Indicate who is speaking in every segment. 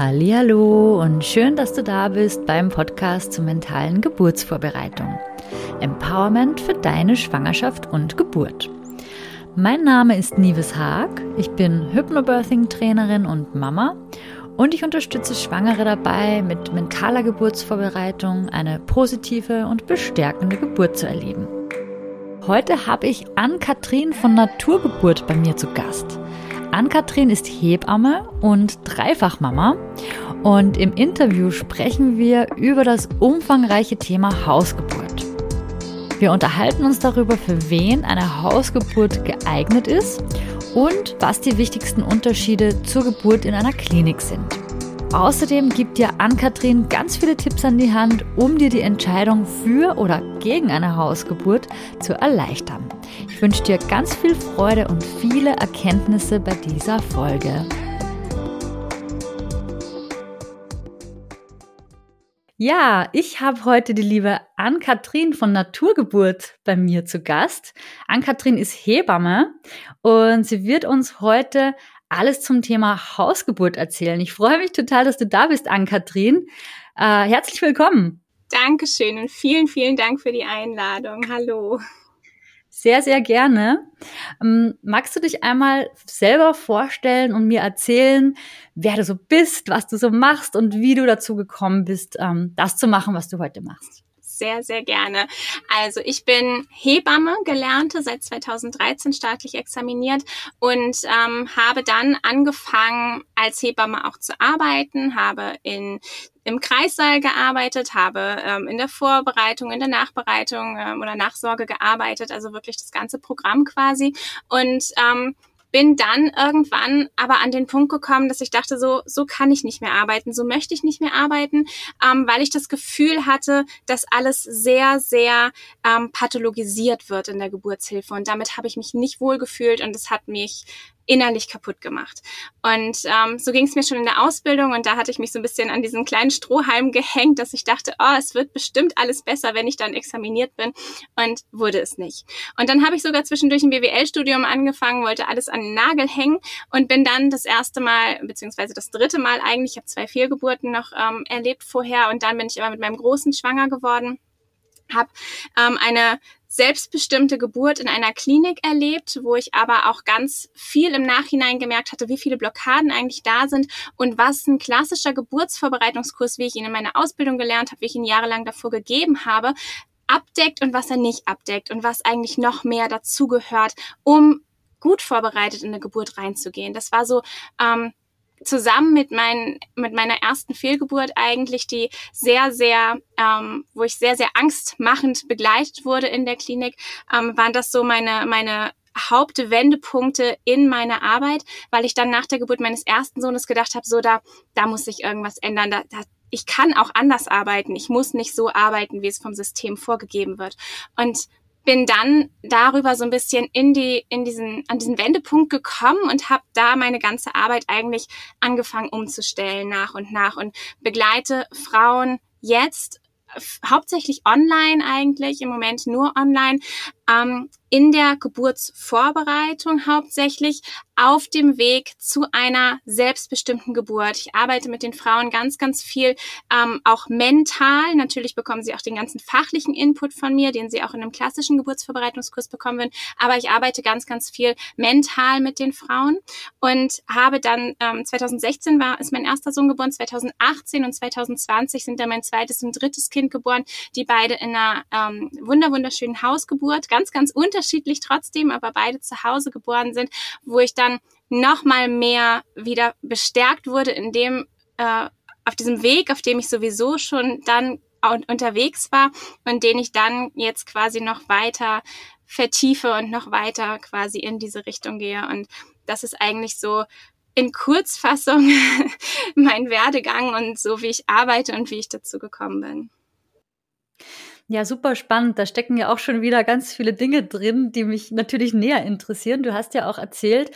Speaker 1: Hallo und schön, dass du da bist beim Podcast zur mentalen Geburtsvorbereitung. Empowerment für deine Schwangerschaft und Geburt. Mein Name ist Nives Haag. Ich bin Hypnobirthing Trainerin und Mama und ich unterstütze Schwangere dabei, mit mentaler Geburtsvorbereitung eine positive und bestärkende Geburt zu erleben. Heute habe ich Ann-Kathrin von Naturgeburt bei mir zu Gast. Ann-Kathrin ist Hebamme und Dreifachmama und im Interview sprechen wir über das umfangreiche Thema Hausgeburt. Wir unterhalten uns darüber, für wen eine Hausgeburt geeignet ist und was die wichtigsten Unterschiede zur Geburt in einer Klinik sind. Außerdem gibt dir Ann-Kathrin ganz viele Tipps an die Hand, um dir die Entscheidung für oder gegen eine Hausgeburt zu erleichtern. Ich wünsche dir ganz viel Freude und viele Erkenntnisse bei dieser Folge. Ja, ich habe heute die liebe Ann-Kathrin von Naturgeburt bei mir zu Gast. Ann-Kathrin ist Hebamme und sie wird uns heute alles zum Thema Hausgeburt erzählen. Ich freue mich total, dass du da bist, Ann-Kathrin. Äh, herzlich willkommen.
Speaker 2: Dankeschön und vielen, vielen Dank für die Einladung. Hallo.
Speaker 1: Sehr, sehr gerne. Ähm, magst du dich einmal selber vorstellen und mir erzählen, wer du so bist, was du so machst und wie du dazu gekommen bist, ähm, das zu machen, was du heute machst?
Speaker 2: Sehr, sehr gerne. Also ich bin Hebamme, gelernte, seit 2013 staatlich examiniert und ähm, habe dann angefangen, als Hebamme auch zu arbeiten, habe in im Kreissaal gearbeitet, habe ähm, in der Vorbereitung, in der Nachbereitung ähm, oder Nachsorge gearbeitet, also wirklich das ganze Programm quasi. Und ähm, bin dann irgendwann aber an den Punkt gekommen, dass ich dachte, so, so kann ich nicht mehr arbeiten, so möchte ich nicht mehr arbeiten, ähm, weil ich das Gefühl hatte, dass alles sehr, sehr ähm, pathologisiert wird in der Geburtshilfe. Und damit habe ich mich nicht wohl gefühlt und es hat mich innerlich kaputt gemacht. Und ähm, so ging es mir schon in der Ausbildung und da hatte ich mich so ein bisschen an diesen kleinen Strohhalm gehängt, dass ich dachte, oh, es wird bestimmt alles besser, wenn ich dann examiniert bin und wurde es nicht. Und dann habe ich sogar zwischendurch ein BWL-Studium angefangen, wollte alles an den Nagel hängen und bin dann das erste Mal, beziehungsweise das dritte Mal eigentlich, ich habe zwei Fehlgeburten noch ähm, erlebt vorher und dann bin ich aber mit meinem Großen schwanger geworden habe ähm, eine selbstbestimmte Geburt in einer Klinik erlebt, wo ich aber auch ganz viel im Nachhinein gemerkt hatte, wie viele Blockaden eigentlich da sind und was ein klassischer Geburtsvorbereitungskurs, wie ich ihn in meiner Ausbildung gelernt habe, wie ich ihn jahrelang davor gegeben habe, abdeckt und was er nicht abdeckt und was eigentlich noch mehr dazugehört, um gut vorbereitet in eine Geburt reinzugehen. Das war so ähm, zusammen mit, mein, mit meiner ersten Fehlgeburt eigentlich, die sehr, sehr, ähm, wo ich sehr, sehr angstmachend begleitet wurde in der Klinik, ähm, waren das so meine, meine Hauptwendepunkte in meiner Arbeit, weil ich dann nach der Geburt meines ersten Sohnes gedacht habe, so da, da muss sich irgendwas ändern. Da, da, ich kann auch anders arbeiten. Ich muss nicht so arbeiten, wie es vom System vorgegeben wird. Und bin dann darüber so ein bisschen in die in diesen an diesen Wendepunkt gekommen und habe da meine ganze Arbeit eigentlich angefangen umzustellen nach und nach und begleite Frauen jetzt hauptsächlich online eigentlich, im Moment nur online, ähm, in der Geburtsvorbereitung hauptsächlich auf dem Weg zu einer selbstbestimmten Geburt. Ich arbeite mit den Frauen ganz, ganz viel, ähm, auch mental. Natürlich bekommen sie auch den ganzen fachlichen Input von mir, den sie auch in einem klassischen Geburtsvorbereitungskurs bekommen würden. Aber ich arbeite ganz, ganz viel mental mit den Frauen und habe dann ähm, 2016 war ist mein erster Sohn geboren, 2018 und 2020 sind dann mein zweites und drittes Kind geboren, die beide in einer ähm, wunder wunderschönen Hausgeburt, ganz, ganz unterschiedlich trotzdem, aber beide zu Hause geboren sind, wo ich dann noch mal mehr wieder bestärkt wurde in dem äh, auf diesem Weg, auf dem ich sowieso schon dann unterwegs war und den ich dann jetzt quasi noch weiter vertiefe und noch weiter quasi in diese Richtung gehe. Und das ist eigentlich so in Kurzfassung mein Werdegang und so wie ich arbeite und wie ich dazu gekommen bin.
Speaker 1: Ja, super spannend. Da stecken ja auch schon wieder ganz viele Dinge drin, die mich natürlich näher interessieren. Du hast ja auch erzählt,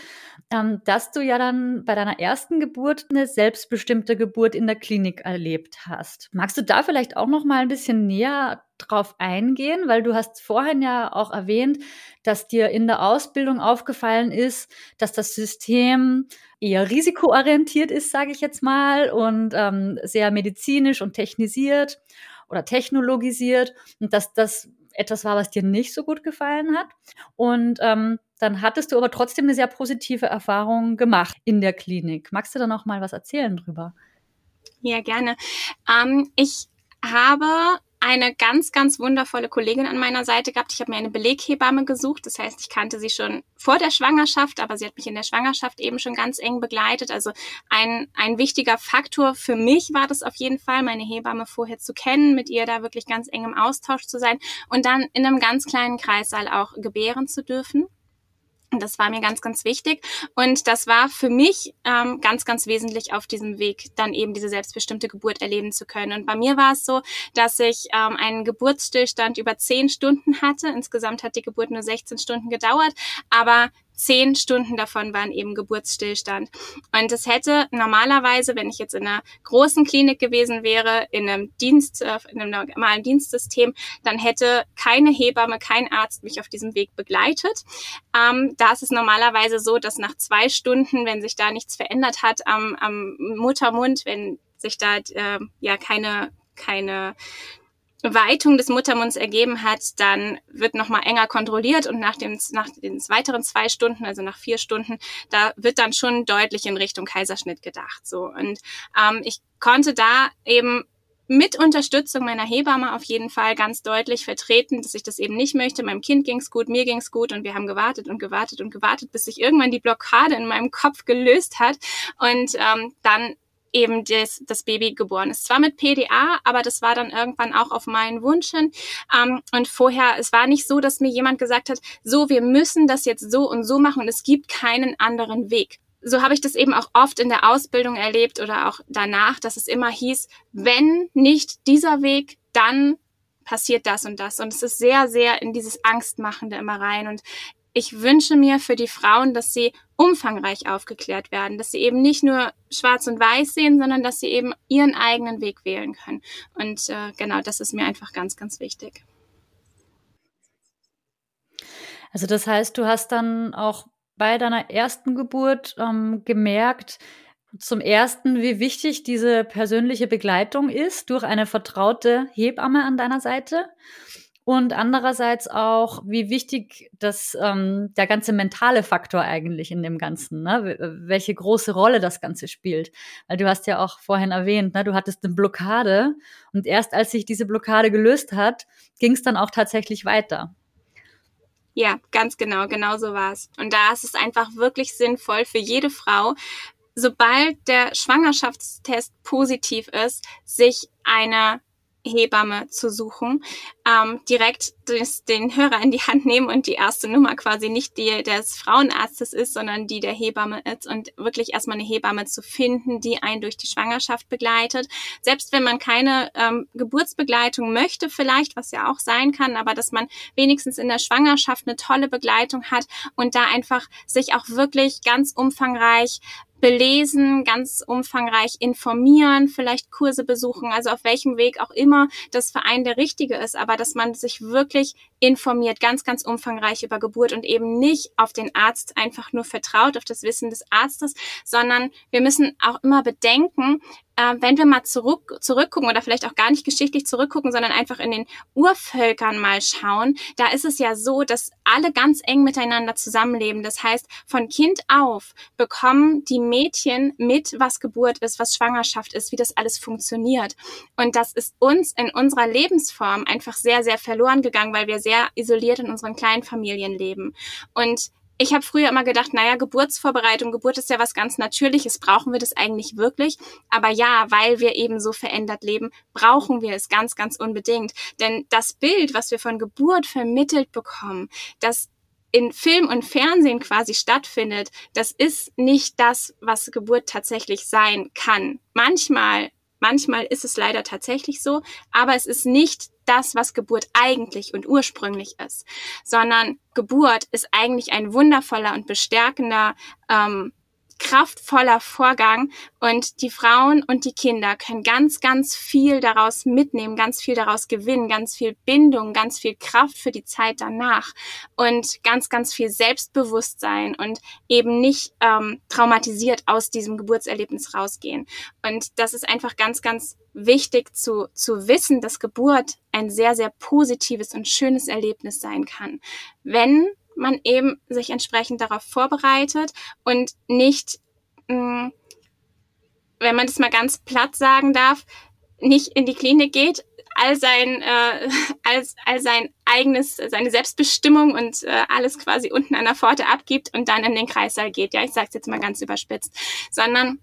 Speaker 1: ähm, dass du ja dann bei deiner ersten Geburt eine selbstbestimmte Geburt in der Klinik erlebt hast. Magst du da vielleicht auch noch mal ein bisschen näher drauf eingehen, weil du hast vorhin ja auch erwähnt, dass dir in der Ausbildung aufgefallen ist, dass das System eher risikoorientiert ist, sage ich jetzt mal, und ähm, sehr medizinisch und technisiert oder technologisiert und dass das etwas war, was dir nicht so gut gefallen hat. Und ähm, dann hattest du aber trotzdem eine sehr positive Erfahrung gemacht in der Klinik. Magst du da noch mal was erzählen drüber?
Speaker 2: Ja, gerne. Ähm, ich habe eine ganz, ganz wundervolle Kollegin an meiner Seite gehabt. Ich habe mir eine Beleghebamme gesucht. Das heißt, ich kannte sie schon vor der Schwangerschaft, aber sie hat mich in der Schwangerschaft eben schon ganz eng begleitet. Also ein, ein wichtiger Faktor für mich war das auf jeden Fall, meine Hebamme vorher zu kennen, mit ihr da wirklich ganz eng im Austausch zu sein und dann in einem ganz kleinen Kreissaal auch gebären zu dürfen. Das war mir ganz, ganz wichtig. Und das war für mich ähm, ganz, ganz wesentlich auf diesem Weg, dann eben diese selbstbestimmte Geburt erleben zu können. Und bei mir war es so, dass ich ähm, einen Geburtsstillstand über zehn Stunden hatte. Insgesamt hat die Geburt nur 16 Stunden gedauert. Aber zehn Stunden davon waren eben Geburtsstillstand. Und es hätte normalerweise, wenn ich jetzt in einer großen Klinik gewesen wäre, in einem Dienst, äh, in einem normalen Dienstsystem, dann hätte keine Hebamme, kein Arzt mich auf diesem Weg begleitet. Ähm, da ist es normalerweise so, dass nach zwei Stunden, wenn sich da nichts verändert hat am, am Muttermund, wenn sich da äh, ja keine keine Weitung des Muttermunds ergeben hat, dann wird nochmal enger kontrolliert und nach, dem, nach den weiteren zwei Stunden, also nach vier Stunden, da wird dann schon deutlich in Richtung Kaiserschnitt gedacht. So und ähm, ich konnte da eben mit Unterstützung meiner Hebamme auf jeden Fall ganz deutlich vertreten, dass ich das eben nicht möchte. Meinem Kind ging's gut, mir ging's gut und wir haben gewartet und gewartet und gewartet, bis sich irgendwann die Blockade in meinem Kopf gelöst hat und ähm, dann eben das, das Baby geboren ist. Zwar mit PDA, aber das war dann irgendwann auch auf meinen Wunsch hin. Ähm, und vorher, es war nicht so, dass mir jemand gesagt hat, so, wir müssen das jetzt so und so machen und es gibt keinen anderen Weg. So habe ich das eben auch oft in der Ausbildung erlebt oder auch danach, dass es immer hieß, wenn nicht dieser Weg, dann passiert das und das. Und es ist sehr, sehr in dieses Angstmachende immer rein. Und ich wünsche mir für die Frauen, dass sie umfangreich aufgeklärt werden, dass sie eben nicht nur schwarz und weiß sehen, sondern dass sie eben ihren eigenen Weg wählen können. Und äh, genau, das ist mir einfach ganz, ganz wichtig.
Speaker 1: Also das heißt, du hast dann auch bei deiner ersten Geburt ähm, gemerkt, zum ersten, wie wichtig diese persönliche Begleitung ist durch eine vertraute Hebamme an deiner Seite und andererseits auch, wie wichtig das ähm, der ganze mentale Faktor eigentlich in dem Ganzen, ne? welche große Rolle das Ganze spielt. Weil du hast ja auch vorhin erwähnt, ne? du hattest eine Blockade und erst als sich diese Blockade gelöst hat, ging es dann auch tatsächlich weiter.
Speaker 2: Ja, ganz genau, genau so war es. Und da ist es einfach wirklich sinnvoll für jede Frau, sobald der Schwangerschaftstest positiv ist, sich eine Hebamme zu suchen, ähm, direkt des, den Hörer in die Hand nehmen und die erste Nummer quasi nicht die des Frauenarztes ist, sondern die der Hebamme ist und wirklich erstmal eine Hebamme zu finden, die einen durch die Schwangerschaft begleitet. Selbst wenn man keine ähm, Geburtsbegleitung möchte, vielleicht, was ja auch sein kann, aber dass man wenigstens in der Schwangerschaft eine tolle Begleitung hat und da einfach sich auch wirklich ganz umfangreich belesen, ganz umfangreich informieren, vielleicht Kurse besuchen, also auf welchem Weg auch immer das Verein der richtige ist, aber dass man sich wirklich informiert, ganz, ganz umfangreich über Geburt und eben nicht auf den Arzt einfach nur vertraut, auf das Wissen des Arztes, sondern wir müssen auch immer bedenken, äh, wenn wir mal zurück, zurückgucken oder vielleicht auch gar nicht geschichtlich zurückgucken, sondern einfach in den Urvölkern mal schauen, da ist es ja so, dass alle ganz eng miteinander zusammenleben. Das heißt, von Kind auf bekommen die Mädchen mit, was Geburt ist, was Schwangerschaft ist, wie das alles funktioniert. Und das ist uns in unserer Lebensform einfach sehr, sehr verloren gegangen, weil wir sehr isoliert in unseren kleinen Familien leben. Und ich habe früher immer gedacht, naja, Geburtsvorbereitung, Geburt ist ja was ganz Natürliches, brauchen wir das eigentlich wirklich? Aber ja, weil wir eben so verändert leben, brauchen wir es ganz, ganz unbedingt. Denn das Bild, was wir von Geburt vermittelt bekommen, das in Film und Fernsehen quasi stattfindet, das ist nicht das, was Geburt tatsächlich sein kann. Manchmal manchmal ist es leider tatsächlich so, aber es ist nicht das, was Geburt eigentlich und ursprünglich ist, sondern Geburt ist eigentlich ein wundervoller und bestärkender ähm, kraftvoller Vorgang und die Frauen und die Kinder können ganz, ganz viel daraus mitnehmen, ganz viel daraus gewinnen, ganz viel Bindung, ganz viel Kraft für die Zeit danach und ganz, ganz viel Selbstbewusstsein und eben nicht ähm, traumatisiert aus diesem Geburtserlebnis rausgehen. Und das ist einfach ganz, ganz wichtig zu, zu wissen, dass Geburt ein sehr, sehr positives und schönes Erlebnis sein kann. Wenn man eben sich entsprechend darauf vorbereitet und nicht, mh, mm, wenn man das mal ganz platt sagen darf, nicht in die Klinik geht, all sein, äh, als, all sein eigenes, seine Selbstbestimmung und äh, alles quasi unten an der Pforte abgibt und dann in den Kreissaal geht. Ja, ich sage es jetzt mal ganz überspitzt, sondern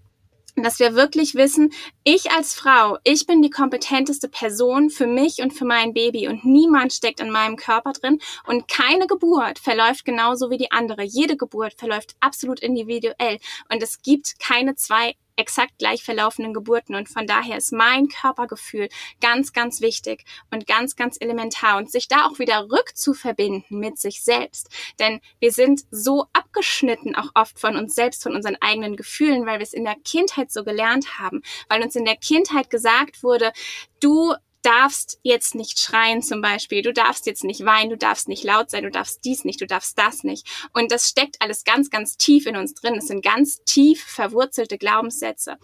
Speaker 2: dass wir wirklich wissen, ich als Frau, ich bin die kompetenteste Person für mich und für mein Baby und niemand steckt in meinem Körper drin und keine Geburt verläuft genauso wie die andere. Jede Geburt verläuft absolut individuell und es gibt keine zwei exakt gleich verlaufenden Geburten. Und von daher ist mein Körpergefühl ganz, ganz wichtig und ganz, ganz elementar und sich da auch wieder rückzuverbinden mit sich selbst. Denn wir sind so abgeschnitten auch oft von uns selbst, von unseren eigenen Gefühlen, weil wir es in der Kindheit so gelernt haben, weil uns in der Kindheit gesagt wurde, du darfst jetzt nicht schreien zum Beispiel, du darfst jetzt nicht weinen, du darfst nicht laut sein, du darfst dies nicht, du darfst das nicht. Und das steckt alles ganz, ganz tief in uns drin. Es sind ganz tief verwurzelte Glaubenssätze.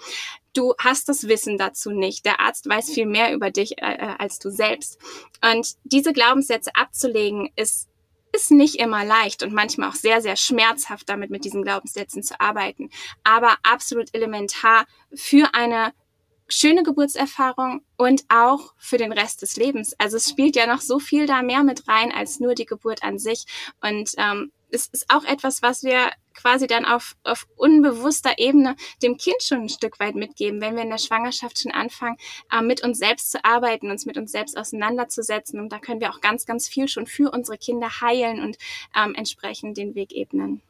Speaker 2: Du hast das Wissen dazu nicht. Der Arzt weiß viel mehr über dich äh, äh als du selbst. Und diese Glaubenssätze abzulegen ist ist nicht immer leicht und manchmal auch sehr, sehr schmerzhaft, damit mit diesen Glaubenssätzen zu arbeiten, aber absolut elementar für eine schöne Geburtserfahrung und auch für den Rest des Lebens. Also es spielt ja noch so viel da mehr mit rein als nur die Geburt an sich. Und ähm, es ist auch etwas, was wir quasi dann auf, auf unbewusster Ebene dem Kind schon ein Stück weit mitgeben, wenn wir in der Schwangerschaft schon anfangen, äh, mit uns selbst zu arbeiten, uns mit uns selbst auseinanderzusetzen. Und da können wir auch ganz, ganz viel schon für unsere Kinder heilen und ähm, entsprechend den Weg ebnen.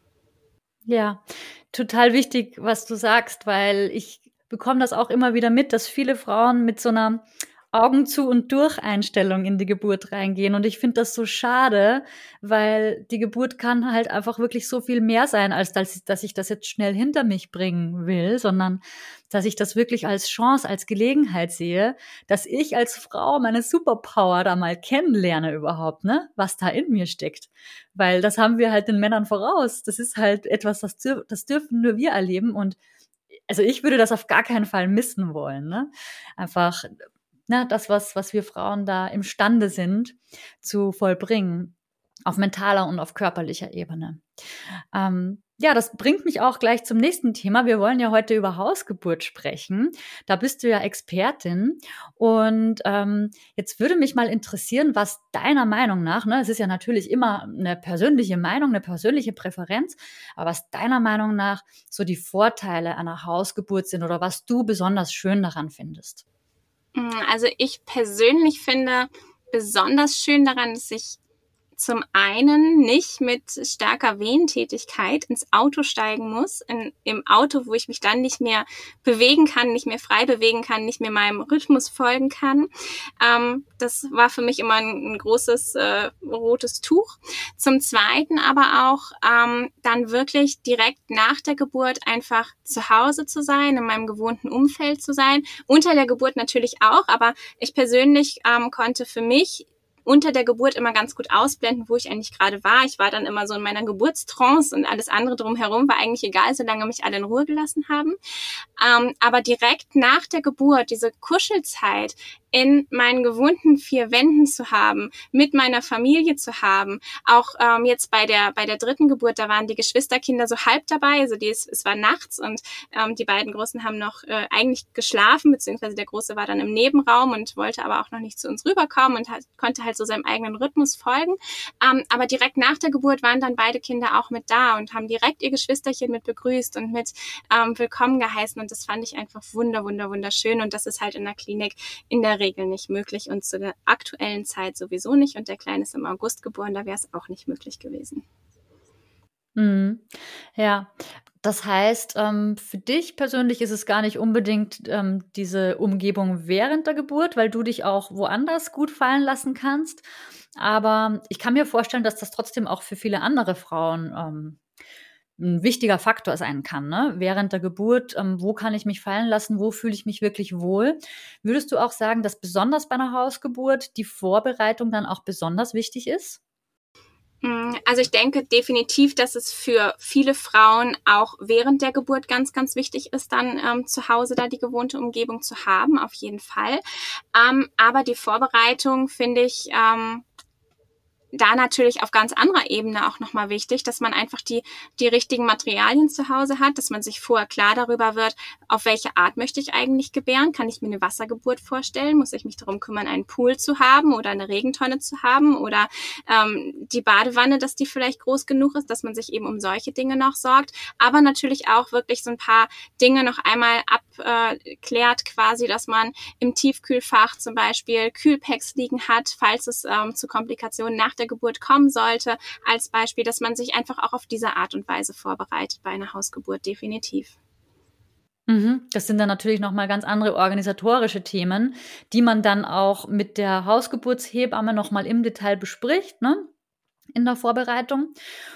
Speaker 1: Ja, total wichtig, was du sagst, weil ich bekomme das auch immer wieder mit, dass viele Frauen mit so einer Augen zu und durch Einstellung in die Geburt reingehen. Und ich finde das so schade, weil die Geburt kann halt einfach wirklich so viel mehr sein, als dass, dass ich das jetzt schnell hinter mich bringen will, sondern dass ich das wirklich als Chance, als Gelegenheit sehe, dass ich als Frau meine Superpower da mal kennenlerne überhaupt, ne? Was da in mir steckt. Weil das haben wir halt den Männern voraus. Das ist halt etwas, das, das dürfen nur wir erleben und also ich würde das auf gar keinen Fall missen wollen. Ne? Einfach na, ne, das, was, was wir Frauen da imstande sind zu vollbringen, auf mentaler und auf körperlicher Ebene. Ähm, ja, das bringt mich auch gleich zum nächsten Thema. Wir wollen ja heute über Hausgeburt sprechen. Da bist du ja Expertin. Und ähm, jetzt würde mich mal interessieren, was deiner Meinung nach, ne, es ist ja natürlich immer eine persönliche Meinung, eine persönliche Präferenz, aber was deiner Meinung nach so die Vorteile einer Hausgeburt sind oder was du besonders schön daran findest.
Speaker 2: Also ich persönlich finde besonders schön daran, dass ich zum einen nicht mit starker Wehentätigkeit ins Auto steigen muss, in, im Auto, wo ich mich dann nicht mehr bewegen kann, nicht mehr frei bewegen kann, nicht mehr meinem Rhythmus folgen kann. Ähm, das war für mich immer ein, ein großes äh, rotes Tuch. Zum Zweiten aber auch ähm, dann wirklich direkt nach der Geburt einfach zu Hause zu sein, in meinem gewohnten Umfeld zu sein. Unter der Geburt natürlich auch, aber ich persönlich ähm, konnte für mich unter der Geburt immer ganz gut ausblenden, wo ich eigentlich gerade war. Ich war dann immer so in meiner Geburtstrance und alles andere drumherum war eigentlich egal, solange mich alle in Ruhe gelassen haben. Ähm, aber direkt nach der Geburt, diese Kuschelzeit, in meinen gewohnten vier Wänden zu haben, mit meiner Familie zu haben. Auch ähm, jetzt bei der bei der dritten Geburt, da waren die Geschwisterkinder so halb dabei. Also die, es war nachts und ähm, die beiden Großen haben noch äh, eigentlich geschlafen, beziehungsweise der Große war dann im Nebenraum und wollte aber auch noch nicht zu uns rüberkommen und hat, konnte halt so seinem eigenen Rhythmus folgen. Ähm, aber direkt nach der Geburt waren dann beide Kinder auch mit da und haben direkt ihr Geschwisterchen mit begrüßt und mit ähm, willkommen geheißen. Und das fand ich einfach wunder, wunder, wunderschön. Und das ist halt in der Klinik in der Regel Regel nicht möglich und zu der aktuellen Zeit sowieso nicht. Und der Kleine ist im August geboren, da wäre es auch nicht möglich gewesen.
Speaker 1: Mhm. Ja, Das heißt, ähm, für dich persönlich ist es gar nicht unbedingt ähm, diese Umgebung während der Geburt, weil du dich auch woanders gut fallen lassen kannst. Aber ich kann mir vorstellen, dass das trotzdem auch für viele andere Frauen ähm, ein wichtiger Faktor sein kann. Ne? Während der Geburt, ähm, wo kann ich mich fallen lassen, wo fühle ich mich wirklich wohl? Würdest du auch sagen, dass besonders bei einer Hausgeburt die Vorbereitung dann auch besonders wichtig ist?
Speaker 2: Mm, also ich denke definitiv, dass es für viele Frauen auch während der Geburt ganz, ganz wichtig ist, dann ähm, zu Hause da die gewohnte Umgebung zu haben, auf jeden Fall. Ähm, aber die Vorbereitung finde ich ähm, da natürlich auf ganz anderer Ebene auch nochmal wichtig, dass man einfach die, die richtigen Materialien zu Hause hat, dass man sich vorher klar darüber wird, auf welche Art möchte ich eigentlich gebären. Kann ich mir eine Wassergeburt vorstellen? Muss ich mich darum kümmern, einen Pool zu haben oder eine Regentonne zu haben oder ähm, die Badewanne, dass die vielleicht groß genug ist, dass man sich eben um solche Dinge noch sorgt. Aber natürlich auch wirklich so ein paar Dinge noch einmal abklärt, äh, quasi, dass man im Tiefkühlfach zum Beispiel Kühlpacks liegen hat, falls es ähm, zu Komplikationen nach der Geburt kommen sollte, als Beispiel, dass man sich einfach auch auf diese Art und Weise vorbereitet bei einer Hausgeburt, definitiv.
Speaker 1: Mhm. Das sind dann natürlich nochmal ganz andere organisatorische Themen, die man dann auch mit der Hausgeburtshebamme nochmal im Detail bespricht. Ne? In der Vorbereitung.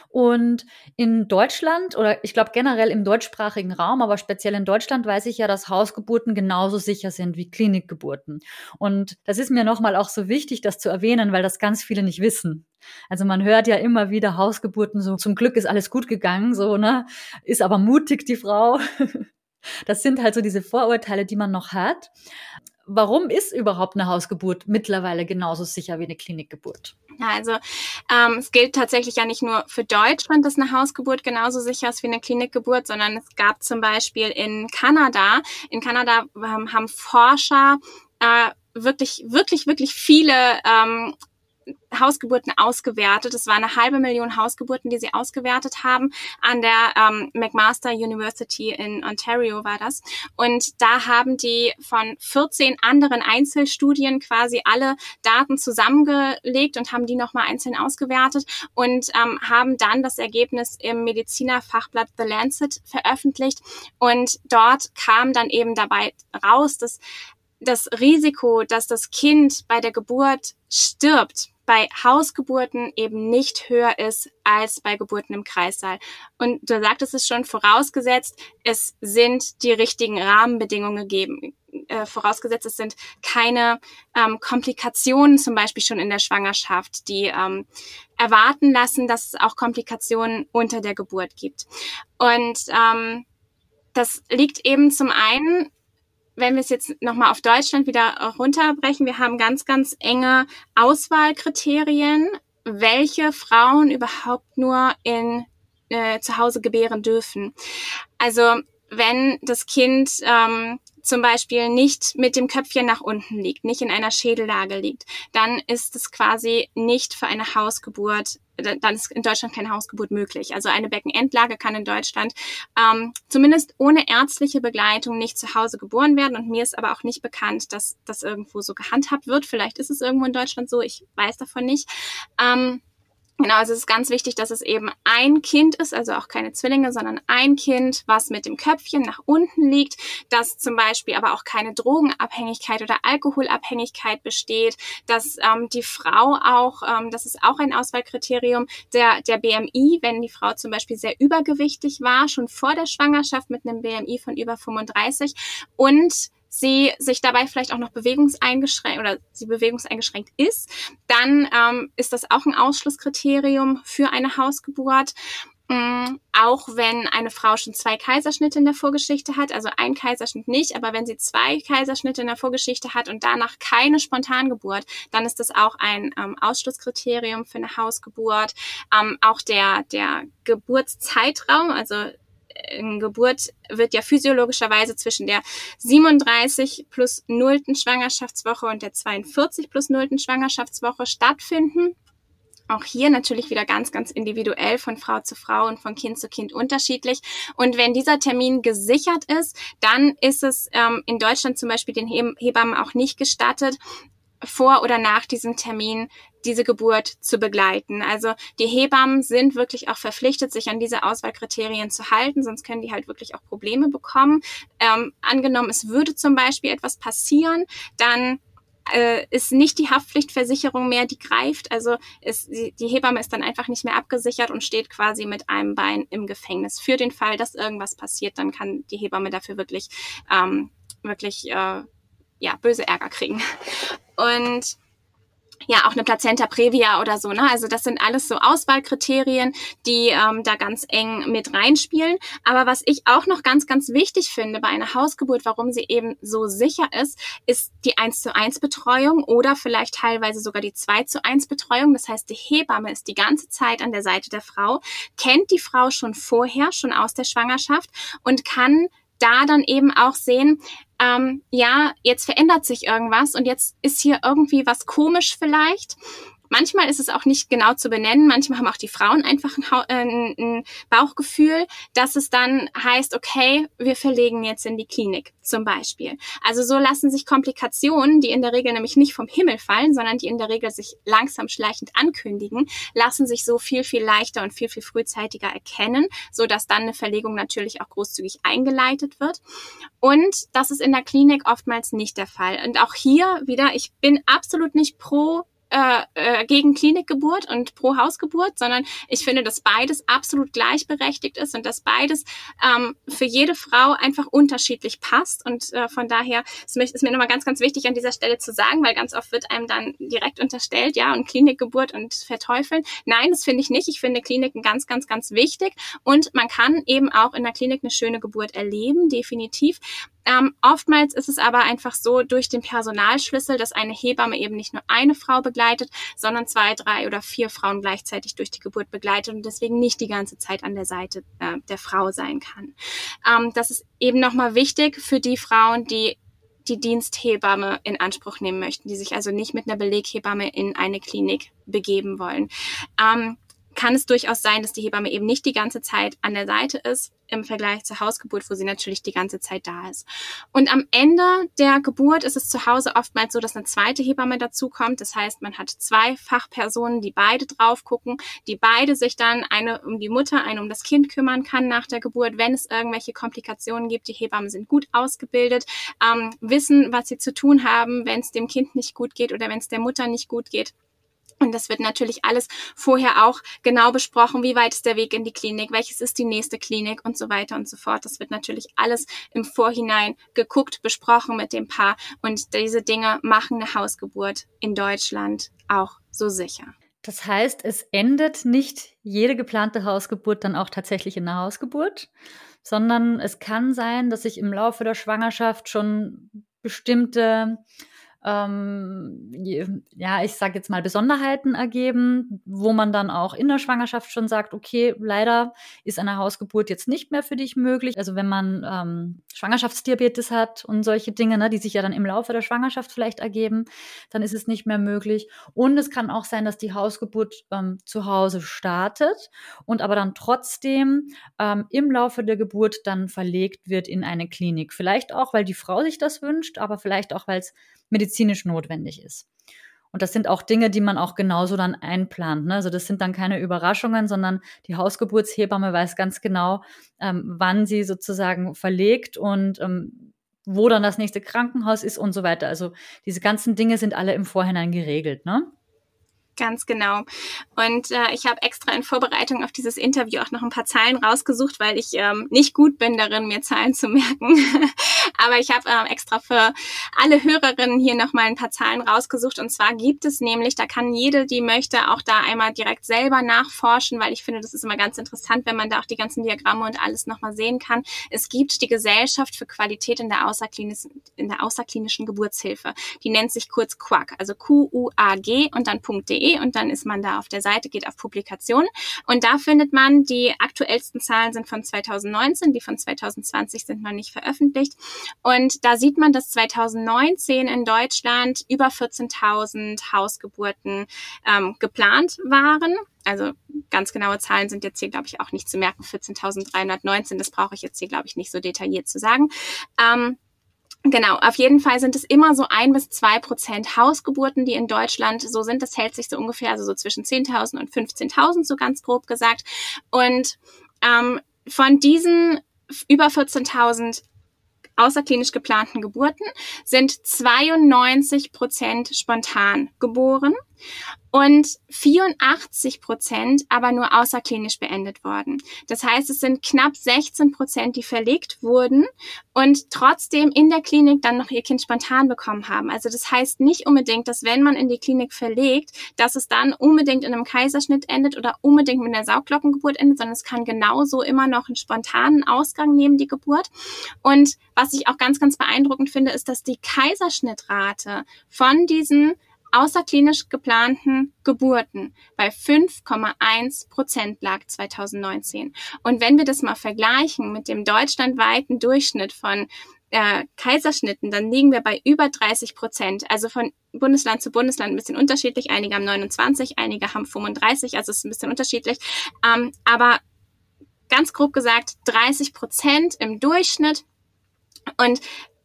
Speaker 1: Und in Deutschland oder ich glaube generell im deutschsprachigen Raum, aber speziell in Deutschland weiß ich ja, dass Hausgeburten genauso sicher sind wie Klinikgeburten. Und das ist mir nochmal auch so wichtig, das zu erwähnen, weil das ganz viele nicht wissen. Also man hört ja immer wieder Hausgeburten so, zum Glück ist alles gut gegangen, so, ne? Ist aber mutig, die Frau. Das sind halt so diese Vorurteile, die man noch hat warum ist überhaupt eine Hausgeburt mittlerweile genauso sicher wie eine Klinikgeburt?
Speaker 2: Also ähm, es gilt tatsächlich ja nicht nur für Deutschland, dass eine Hausgeburt genauso sicher ist wie eine Klinikgeburt, sondern es gab zum Beispiel in Kanada, in Kanada ähm, haben Forscher äh, wirklich, wirklich, wirklich viele ähm, Hausgeburten ausgewertet. Es waren eine halbe Million Hausgeburten, die sie ausgewertet haben. An der ähm, McMaster University in Ontario war das. Und da haben die von 14 anderen Einzelstudien quasi alle Daten zusammengelegt und haben die nochmal einzeln ausgewertet und ähm, haben dann das Ergebnis im Medizinerfachblatt The Lancet veröffentlicht. Und dort kam dann eben dabei raus, dass das Risiko, dass das Kind bei der Geburt stirbt, bei Hausgeburten eben nicht höher ist als bei Geburten im Kreissaal. Und du sagtest es schon, vorausgesetzt, es sind die richtigen Rahmenbedingungen gegeben. Äh, vorausgesetzt, es sind keine ähm, Komplikationen zum Beispiel schon in der Schwangerschaft, die ähm, erwarten lassen, dass es auch Komplikationen unter der Geburt gibt. Und ähm, das liegt eben zum einen wenn wir es jetzt nochmal auf Deutschland wieder runterbrechen, wir haben ganz, ganz enge Auswahlkriterien, welche Frauen überhaupt nur in äh, zu Hause gebären dürfen. Also wenn das Kind ähm, zum Beispiel nicht mit dem Köpfchen nach unten liegt, nicht in einer Schädellage liegt, dann ist es quasi nicht für eine Hausgeburt, dann ist in Deutschland keine Hausgeburt möglich. Also eine Beckenendlage kann in Deutschland ähm, zumindest ohne ärztliche Begleitung nicht zu Hause geboren werden. Und mir ist aber auch nicht bekannt, dass das irgendwo so gehandhabt wird. Vielleicht ist es irgendwo in Deutschland so, ich weiß davon nicht. Ähm, Genau, also es ist ganz wichtig, dass es eben ein Kind ist, also auch keine Zwillinge, sondern ein Kind, was mit dem Köpfchen nach unten liegt, dass zum Beispiel aber auch keine Drogenabhängigkeit oder Alkoholabhängigkeit besteht, dass ähm, die Frau auch, ähm, das ist auch ein Auswahlkriterium, der, der BMI, wenn die Frau zum Beispiel sehr übergewichtig war, schon vor der Schwangerschaft mit einem BMI von über 35 und sie sich dabei vielleicht auch noch bewegungseingeschränkt oder sie bewegungseingeschränkt ist, dann ähm, ist das auch ein Ausschlusskriterium für eine Hausgeburt. Ähm, auch wenn eine Frau schon zwei Kaiserschnitte in der Vorgeschichte hat, also ein Kaiserschnitt nicht, aber wenn sie zwei Kaiserschnitte in der Vorgeschichte hat und danach keine Spontangeburt, dann ist das auch ein ähm, Ausschlusskriterium für eine Hausgeburt. Ähm, auch der, der Geburtszeitraum, also Geburt wird ja physiologischerweise zwischen der 37 plus nullten Schwangerschaftswoche und der 42 plus nullten Schwangerschaftswoche stattfinden. Auch hier natürlich wieder ganz, ganz individuell von Frau zu Frau und von Kind zu Kind unterschiedlich. Und wenn dieser Termin gesichert ist, dann ist es ähm, in Deutschland zum Beispiel den Hebammen auch nicht gestattet, vor oder nach diesem Termin diese Geburt zu begleiten. Also die Hebammen sind wirklich auch verpflichtet, sich an diese Auswahlkriterien zu halten, sonst können die halt wirklich auch Probleme bekommen. Ähm, angenommen, es würde zum Beispiel etwas passieren, dann äh, ist nicht die Haftpflichtversicherung mehr, die greift. Also ist, die, Hebamme ist dann einfach nicht mehr abgesichert und steht quasi mit einem Bein im Gefängnis. Für den Fall, dass irgendwas passiert, dann kann die Hebamme dafür wirklich, ähm, wirklich äh, ja, böse Ärger kriegen. Und ja auch eine Plazenta previa oder so. Ne? Also das sind alles so Auswahlkriterien, die ähm, da ganz eng mit reinspielen. Aber was ich auch noch ganz, ganz wichtig finde bei einer Hausgeburt, warum sie eben so sicher ist, ist die 1 zu 1 Betreuung oder vielleicht teilweise sogar die 2 zu 1 Betreuung. Das heißt, die Hebamme ist die ganze Zeit an der Seite der Frau, kennt die Frau schon vorher, schon aus der Schwangerschaft und kann da dann eben auch sehen, ähm, ja, jetzt verändert sich irgendwas und jetzt ist hier irgendwie was komisch vielleicht. Manchmal ist es auch nicht genau zu benennen. Manchmal haben auch die Frauen einfach ein, äh, ein, Bauchgefühl, dass es dann heißt, okay, wir verlegen jetzt in die Klinik zum Beispiel. Also so lassen sich Komplikationen, die in der Regel nämlich nicht vom Himmel fallen, sondern die in der Regel sich langsam schleichend ankündigen, lassen sich so viel, viel leichter und viel, viel frühzeitiger erkennen, so dass dann eine Verlegung natürlich auch großzügig eingeleitet wird. Und das ist in der Klinik oftmals nicht der Fall. Und auch hier wieder, ich bin absolut nicht pro äh, äh, gegen Klinikgeburt und pro Hausgeburt, sondern ich finde, dass beides absolut gleichberechtigt ist und dass beides ähm, für jede Frau einfach unterschiedlich passt. Und äh, von daher ist mir, ist mir nochmal ganz, ganz wichtig an dieser Stelle zu sagen, weil ganz oft wird einem dann direkt unterstellt, ja, und Klinikgeburt und verteufeln. Nein, das finde ich nicht. Ich finde Kliniken ganz, ganz, ganz wichtig. Und man kann eben auch in der Klinik eine schöne Geburt erleben, definitiv. Ähm, oftmals ist es aber einfach so durch den Personalschlüssel, dass eine Hebamme eben nicht nur eine Frau begleitet, sondern zwei, drei oder vier Frauen gleichzeitig durch die Geburt begleitet und deswegen nicht die ganze Zeit an der Seite äh, der Frau sein kann. Ähm, das ist eben nochmal wichtig für die Frauen, die die Diensthebamme in Anspruch nehmen möchten, die sich also nicht mit einer Beleghebamme in eine Klinik begeben wollen. Ähm, kann es durchaus sein, dass die Hebamme eben nicht die ganze Zeit an der Seite ist im Vergleich zur Hausgeburt, wo sie natürlich die ganze Zeit da ist. Und am Ende der Geburt ist es zu Hause oftmals so, dass eine zweite Hebamme dazukommt. Das heißt, man hat zwei Fachpersonen, die beide drauf gucken, die beide sich dann eine um die Mutter, eine um das Kind kümmern kann nach der Geburt, wenn es irgendwelche Komplikationen gibt. Die Hebammen sind gut ausgebildet, ähm, wissen, was sie zu tun haben, wenn es dem Kind nicht gut geht oder wenn es der Mutter nicht gut geht. Und das wird natürlich alles vorher auch genau besprochen. Wie weit ist der Weg in die Klinik? Welches ist die nächste Klinik und so weiter und so fort. Das wird natürlich alles im Vorhinein geguckt, besprochen mit dem Paar. Und diese Dinge machen eine Hausgeburt in Deutschland auch so sicher.
Speaker 1: Das heißt, es endet nicht jede geplante Hausgeburt dann auch tatsächlich in einer Hausgeburt, sondern es kann sein, dass sich im Laufe der Schwangerschaft schon bestimmte ähm, ja, ich sage jetzt mal Besonderheiten ergeben, wo man dann auch in der Schwangerschaft schon sagt, okay, leider ist eine Hausgeburt jetzt nicht mehr für dich möglich. Also wenn man ähm, Schwangerschaftsdiabetes hat und solche Dinge, ne, die sich ja dann im Laufe der Schwangerschaft vielleicht ergeben, dann ist es nicht mehr möglich. Und es kann auch sein, dass die Hausgeburt ähm, zu Hause startet und aber dann trotzdem ähm, im Laufe der Geburt dann verlegt wird in eine Klinik. Vielleicht auch, weil die Frau sich das wünscht, aber vielleicht auch, weil es medizinisch notwendig ist. Und das sind auch Dinge, die man auch genauso dann einplant. Ne? Also das sind dann keine Überraschungen, sondern die Hausgeburtshebamme weiß ganz genau, ähm, wann sie sozusagen verlegt und ähm, wo dann das nächste Krankenhaus ist und so weiter. Also diese ganzen Dinge sind alle im Vorhinein geregelt. Ne?
Speaker 2: Ganz genau. Und äh, ich habe extra in Vorbereitung auf dieses Interview auch noch ein paar Zahlen rausgesucht, weil ich ähm, nicht gut bin darin, mir Zahlen zu merken. Aber ich habe ähm, extra für alle Hörerinnen hier nochmal ein paar Zahlen rausgesucht. Und zwar gibt es nämlich, da kann jede, die möchte, auch da einmal direkt selber nachforschen, weil ich finde, das ist immer ganz interessant, wenn man da auch die ganzen Diagramme und alles nochmal sehen kann. Es gibt die Gesellschaft für Qualität in der, außerklinischen, in der außerklinischen Geburtshilfe. Die nennt sich kurz QUAG, also Q-U-A-G und dann .de und dann ist man da auf der Seite, geht auf Publikationen und da findet man, die aktuellsten Zahlen sind von 2019, die von 2020 sind noch nicht veröffentlicht und da sieht man, dass 2019 in Deutschland über 14.000 Hausgeburten ähm, geplant waren. Also ganz genaue Zahlen sind jetzt hier, glaube ich, auch nicht zu merken. 14.319, das brauche ich jetzt hier, glaube ich, nicht so detailliert zu sagen. Ähm, Genau, auf jeden Fall sind es immer so ein bis zwei Prozent Hausgeburten, die in Deutschland so sind. Das hält sich so ungefähr also so zwischen 10.000 und 15.000, so ganz grob gesagt. Und ähm, von diesen über 14.000 außerklinisch geplanten Geburten sind 92 Prozent spontan geboren und 84 Prozent aber nur außerklinisch beendet worden. Das heißt, es sind knapp 16 Prozent, die verlegt wurden und trotzdem in der Klinik dann noch ihr Kind spontan bekommen haben. Also das heißt nicht unbedingt, dass wenn man in die Klinik verlegt, dass es dann unbedingt in einem Kaiserschnitt endet oder unbedingt mit einer Sauglockengeburt endet, sondern es kann genauso immer noch einen spontanen Ausgang nehmen, die Geburt. Und was ich auch ganz, ganz beeindruckend finde, ist, dass die Kaiserschnittrate von diesen außerklinisch geplanten Geburten bei 5,1 Prozent lag 2019. Und wenn wir das mal vergleichen mit dem deutschlandweiten Durchschnitt von äh, Kaiserschnitten, dann liegen wir bei über 30 Prozent. Also von Bundesland zu Bundesland ein bisschen unterschiedlich. Einige haben 29, einige haben 35, also es ist ein bisschen unterschiedlich. Ähm, aber ganz grob gesagt 30 Prozent im Durchschnitt. Und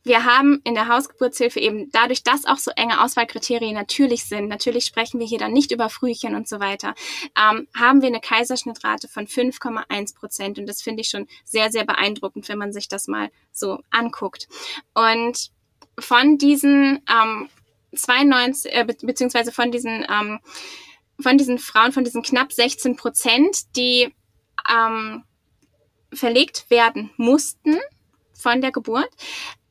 Speaker 2: wir haben in der Hausgeburtshilfe eben dadurch, dass auch so enge Auswahlkriterien natürlich sind, natürlich sprechen wir hier dann nicht über Frühchen und so weiter, ähm, haben wir eine Kaiserschnittrate von 5,1 Prozent. Und das finde ich schon sehr, sehr beeindruckend, wenn man sich das mal so anguckt. Und von diesen ähm, 92, äh, be beziehungsweise von diesen, ähm, von diesen Frauen, von diesen knapp 16 Prozent, die ähm, verlegt werden mussten von der Geburt,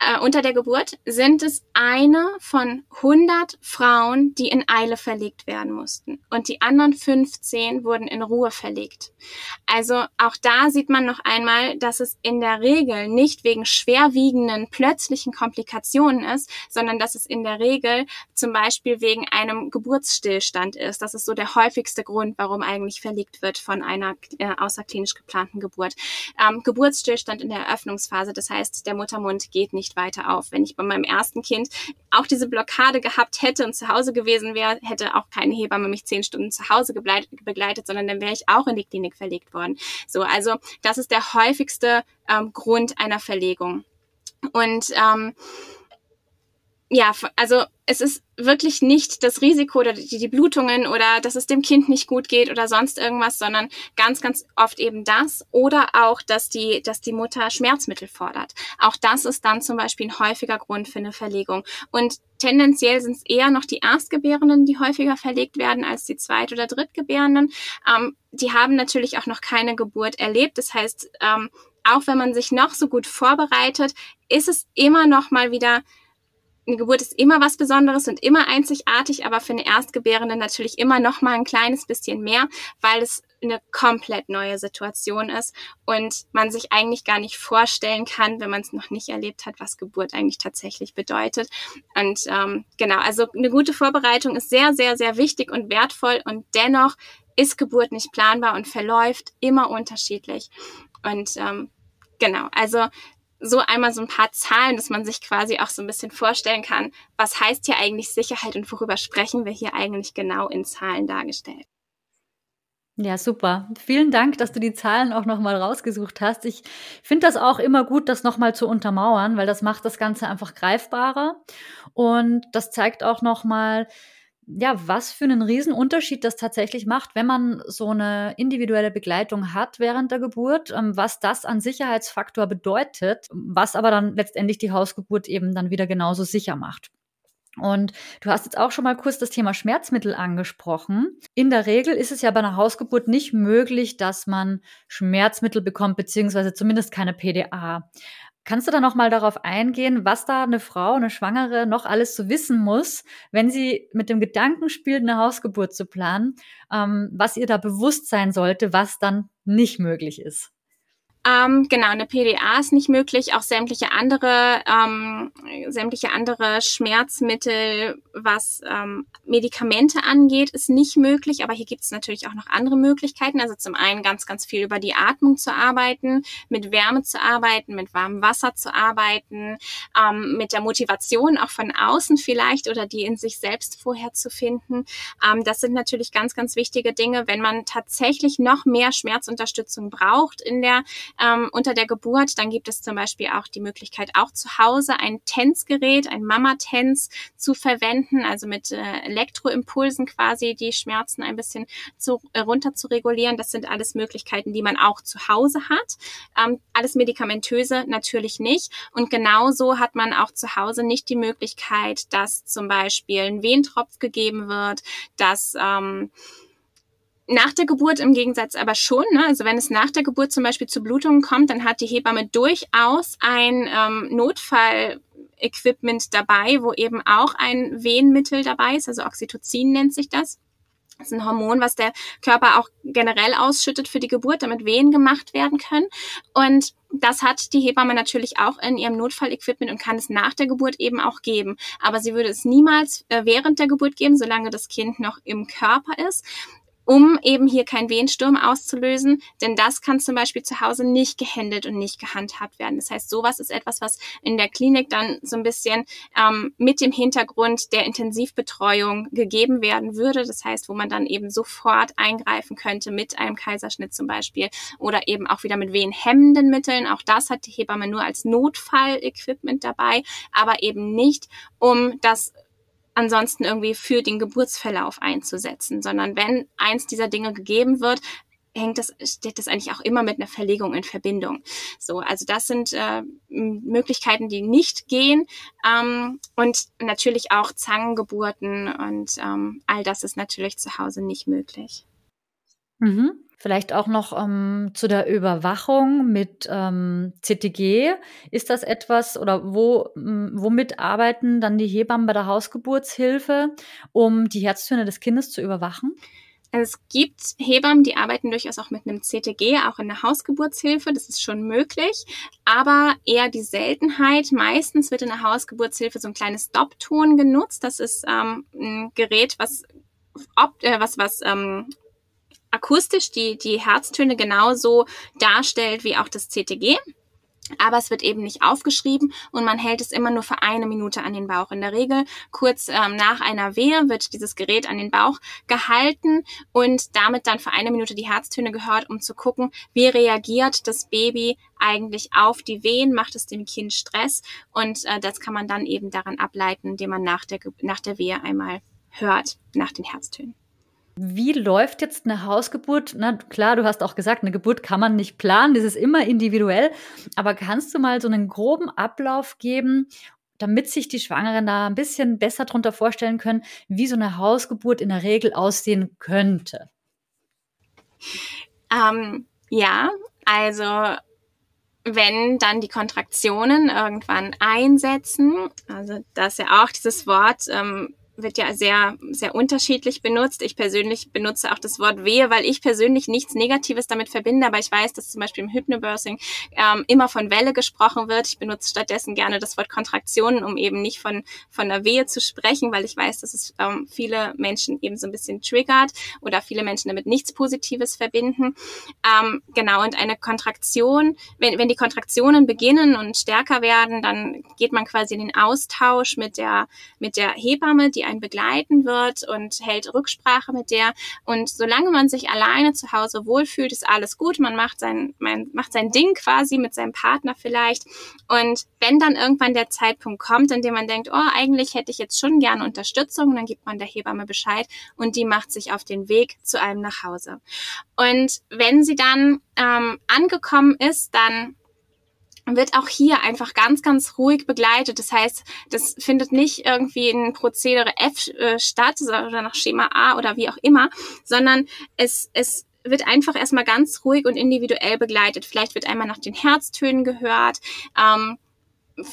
Speaker 2: äh, unter der Geburt sind es eine von 100 Frauen, die in Eile verlegt werden mussten. Und die anderen 15 wurden in Ruhe verlegt. Also auch da sieht man noch einmal, dass es in der Regel nicht wegen schwerwiegenden plötzlichen Komplikationen ist, sondern dass es in der Regel zum Beispiel wegen einem Geburtsstillstand ist. Das ist so der häufigste Grund, warum eigentlich verlegt wird von einer äh, außerklinisch geplanten Geburt. Ähm, Geburtsstillstand in der Eröffnungsphase, das heißt, der Muttermund geht nicht weiter auf. Wenn ich bei meinem ersten Kind auch diese Blockade gehabt hätte und zu Hause gewesen wäre, hätte auch keine Hebamme mich zehn Stunden zu Hause begleitet, sondern dann wäre ich auch in die Klinik verlegt worden. So, also das ist der häufigste ähm, Grund einer Verlegung. Und ähm, ja, also es ist wirklich nicht das Risiko oder die, die, Blutungen oder dass es dem Kind nicht gut geht oder sonst irgendwas, sondern ganz, ganz oft eben das oder auch, dass die, dass die Mutter Schmerzmittel fordert. Auch das ist dann zum Beispiel ein häufiger Grund für eine Verlegung. Und tendenziell sind es eher noch die Erstgebärenden, die häufiger verlegt werden als die Zweit- oder Drittgebärenden. Ähm, die haben natürlich auch noch keine Geburt erlebt. Das heißt, ähm, auch wenn man sich noch so gut vorbereitet, ist es immer noch mal wieder eine Geburt ist immer was Besonderes und immer einzigartig, aber für eine Erstgebärende natürlich immer noch mal ein kleines bisschen mehr, weil es eine komplett neue Situation ist und man sich eigentlich gar nicht vorstellen kann, wenn man es noch nicht erlebt hat, was Geburt eigentlich tatsächlich bedeutet. Und ähm, genau, also eine gute Vorbereitung ist sehr, sehr, sehr wichtig und wertvoll und dennoch ist Geburt nicht planbar und verläuft immer unterschiedlich. Und ähm, genau, also so einmal so ein paar Zahlen, dass man sich quasi auch so ein bisschen vorstellen kann, was heißt hier eigentlich Sicherheit und worüber sprechen wir hier eigentlich genau in Zahlen dargestellt.
Speaker 1: Ja, super. Vielen Dank, dass du die Zahlen auch nochmal rausgesucht hast. Ich finde das auch immer gut, das nochmal zu untermauern, weil das macht das Ganze einfach greifbarer. Und das zeigt auch nochmal, ja, was für einen Riesenunterschied das tatsächlich macht, wenn man so eine individuelle Begleitung hat während der Geburt, ähm, was das an Sicherheitsfaktor bedeutet, was aber dann letztendlich die Hausgeburt eben dann wieder genauso sicher macht. Und du hast jetzt auch schon mal kurz das Thema Schmerzmittel angesprochen. In der Regel ist es ja bei einer Hausgeburt nicht möglich, dass man Schmerzmittel bekommt, beziehungsweise zumindest keine PDA. Kannst du da noch mal darauf eingehen, was da eine Frau, eine Schwangere noch alles so wissen muss, wenn sie mit dem Gedanken spielt, eine Hausgeburt zu planen, ähm, was ihr da bewusst sein sollte, was dann nicht möglich ist?
Speaker 2: Ähm, genau, eine PDA ist nicht möglich. Auch sämtliche andere, ähm, sämtliche andere Schmerzmittel, was ähm, Medikamente angeht, ist nicht möglich. Aber hier gibt es natürlich auch noch andere Möglichkeiten. Also zum einen ganz, ganz viel über die Atmung zu arbeiten, mit Wärme zu arbeiten, mit warmem Wasser zu arbeiten, ähm, mit der Motivation auch von außen vielleicht oder die in sich selbst vorher zu finden. Ähm, das sind natürlich ganz, ganz wichtige Dinge, wenn man tatsächlich noch mehr Schmerzunterstützung braucht in der ähm, unter der Geburt, dann gibt es zum Beispiel auch die Möglichkeit, auch zu Hause ein TENS-Gerät, ein Mama-TENS zu verwenden, also mit äh, Elektroimpulsen quasi die Schmerzen ein bisschen zu, äh, runter zu regulieren. Das sind alles Möglichkeiten, die man auch zu Hause hat. Ähm, alles medikamentöse natürlich nicht. Und genauso hat man auch zu Hause nicht die Möglichkeit, dass zum Beispiel ein Wehentropf gegeben wird, dass ähm, nach der Geburt im Gegensatz aber schon. Ne? Also wenn es nach der Geburt zum Beispiel zu Blutungen kommt, dann hat die Hebamme durchaus ein ähm, Notfall. Equipment dabei, wo eben auch ein Wehenmittel dabei ist, also Oxytocin nennt sich das. Das ist ein Hormon, was der Körper auch generell ausschüttet für die Geburt, damit Wehen gemacht werden können. Und das hat die Hebamme natürlich auch in ihrem Notfallequipment und kann es nach der Geburt eben auch geben. Aber sie würde es niemals äh, während der Geburt geben, solange das Kind noch im Körper ist um eben hier keinen Wehensturm auszulösen, denn das kann zum Beispiel zu Hause nicht gehandelt und nicht gehandhabt werden. Das heißt, sowas ist etwas, was in der Klinik dann so ein bisschen ähm, mit dem Hintergrund der Intensivbetreuung gegeben werden würde. Das heißt, wo man dann eben sofort eingreifen könnte mit einem Kaiserschnitt zum Beispiel oder eben auch wieder mit wehenhemmenden Mitteln. Auch das hat die Hebamme nur als Notfall-Equipment dabei, aber eben nicht, um das ansonsten irgendwie für den Geburtsverlauf einzusetzen, sondern wenn eins dieser Dinge gegeben wird, hängt das, steht das eigentlich auch immer mit einer Verlegung in Verbindung. So, also das sind äh, Möglichkeiten, die nicht gehen. Ähm, und natürlich auch Zangengeburten und ähm, all das ist natürlich zu Hause nicht möglich.
Speaker 1: Mhm. Vielleicht auch noch ähm, zu der Überwachung mit ähm, CTG. Ist das etwas oder wo, womit arbeiten dann die Hebammen bei der Hausgeburtshilfe, um die Herztöne des Kindes zu überwachen?
Speaker 2: Es gibt Hebammen, die arbeiten durchaus auch mit einem CTG, auch in der Hausgeburtshilfe. Das ist schon möglich, aber eher die Seltenheit. Meistens wird in der Hausgeburtshilfe so ein kleines Stop-Ton genutzt. Das ist ähm, ein Gerät, was ob, äh, was, was ähm, akustisch die, die Herztöne genauso darstellt wie auch das CTG. Aber es wird eben nicht aufgeschrieben und man hält es immer nur für eine Minute an den Bauch. In der Regel kurz ähm, nach einer Wehe wird dieses Gerät an den Bauch gehalten und damit dann für eine Minute die Herztöne gehört, um zu gucken, wie reagiert das Baby eigentlich auf die Wehen, macht es dem Kind Stress und äh, das kann man dann eben daran ableiten, indem man nach der, nach der Wehe einmal hört, nach den Herztönen.
Speaker 1: Wie läuft jetzt eine Hausgeburt? Na klar, du hast auch gesagt, eine Geburt kann man nicht planen, das ist immer individuell. Aber kannst du mal so einen groben Ablauf geben, damit sich die Schwangeren da ein bisschen besser darunter vorstellen können, wie so eine Hausgeburt in der Regel aussehen könnte?
Speaker 2: Ähm, ja, also wenn dann die Kontraktionen irgendwann einsetzen, also das ist ja auch dieses Wort, ähm, wird ja sehr, sehr unterschiedlich benutzt. Ich persönlich benutze auch das Wort Wehe, weil ich persönlich nichts Negatives damit verbinde, aber ich weiß, dass zum Beispiel im Hypnobirthing ähm, immer von Welle gesprochen wird. Ich benutze stattdessen gerne das Wort Kontraktionen, um eben nicht von, von der Wehe zu sprechen, weil ich weiß, dass es ähm, viele Menschen eben so ein bisschen triggert oder viele Menschen damit nichts Positives verbinden. Ähm, genau, und eine Kontraktion, wenn, wenn die Kontraktionen beginnen und stärker werden, dann geht man quasi in den Austausch mit der, mit der Hebamme, die einen begleiten wird und hält Rücksprache mit der. Und solange man sich alleine zu Hause wohlfühlt, ist alles gut. Man macht sein, man macht sein Ding quasi mit seinem Partner vielleicht. Und wenn dann irgendwann der Zeitpunkt kommt, in dem man denkt, oh, eigentlich hätte ich jetzt schon gerne Unterstützung, dann gibt man der Hebamme Bescheid und die macht sich auf den Weg zu einem nach Hause. Und wenn sie dann ähm, angekommen ist, dann wird auch hier einfach ganz, ganz ruhig begleitet. Das heißt, das findet nicht irgendwie in Prozedere F äh, statt oder nach Schema A oder wie auch immer, sondern es, es wird einfach erstmal ganz ruhig und individuell begleitet. Vielleicht wird einmal nach den Herztönen gehört. Ähm,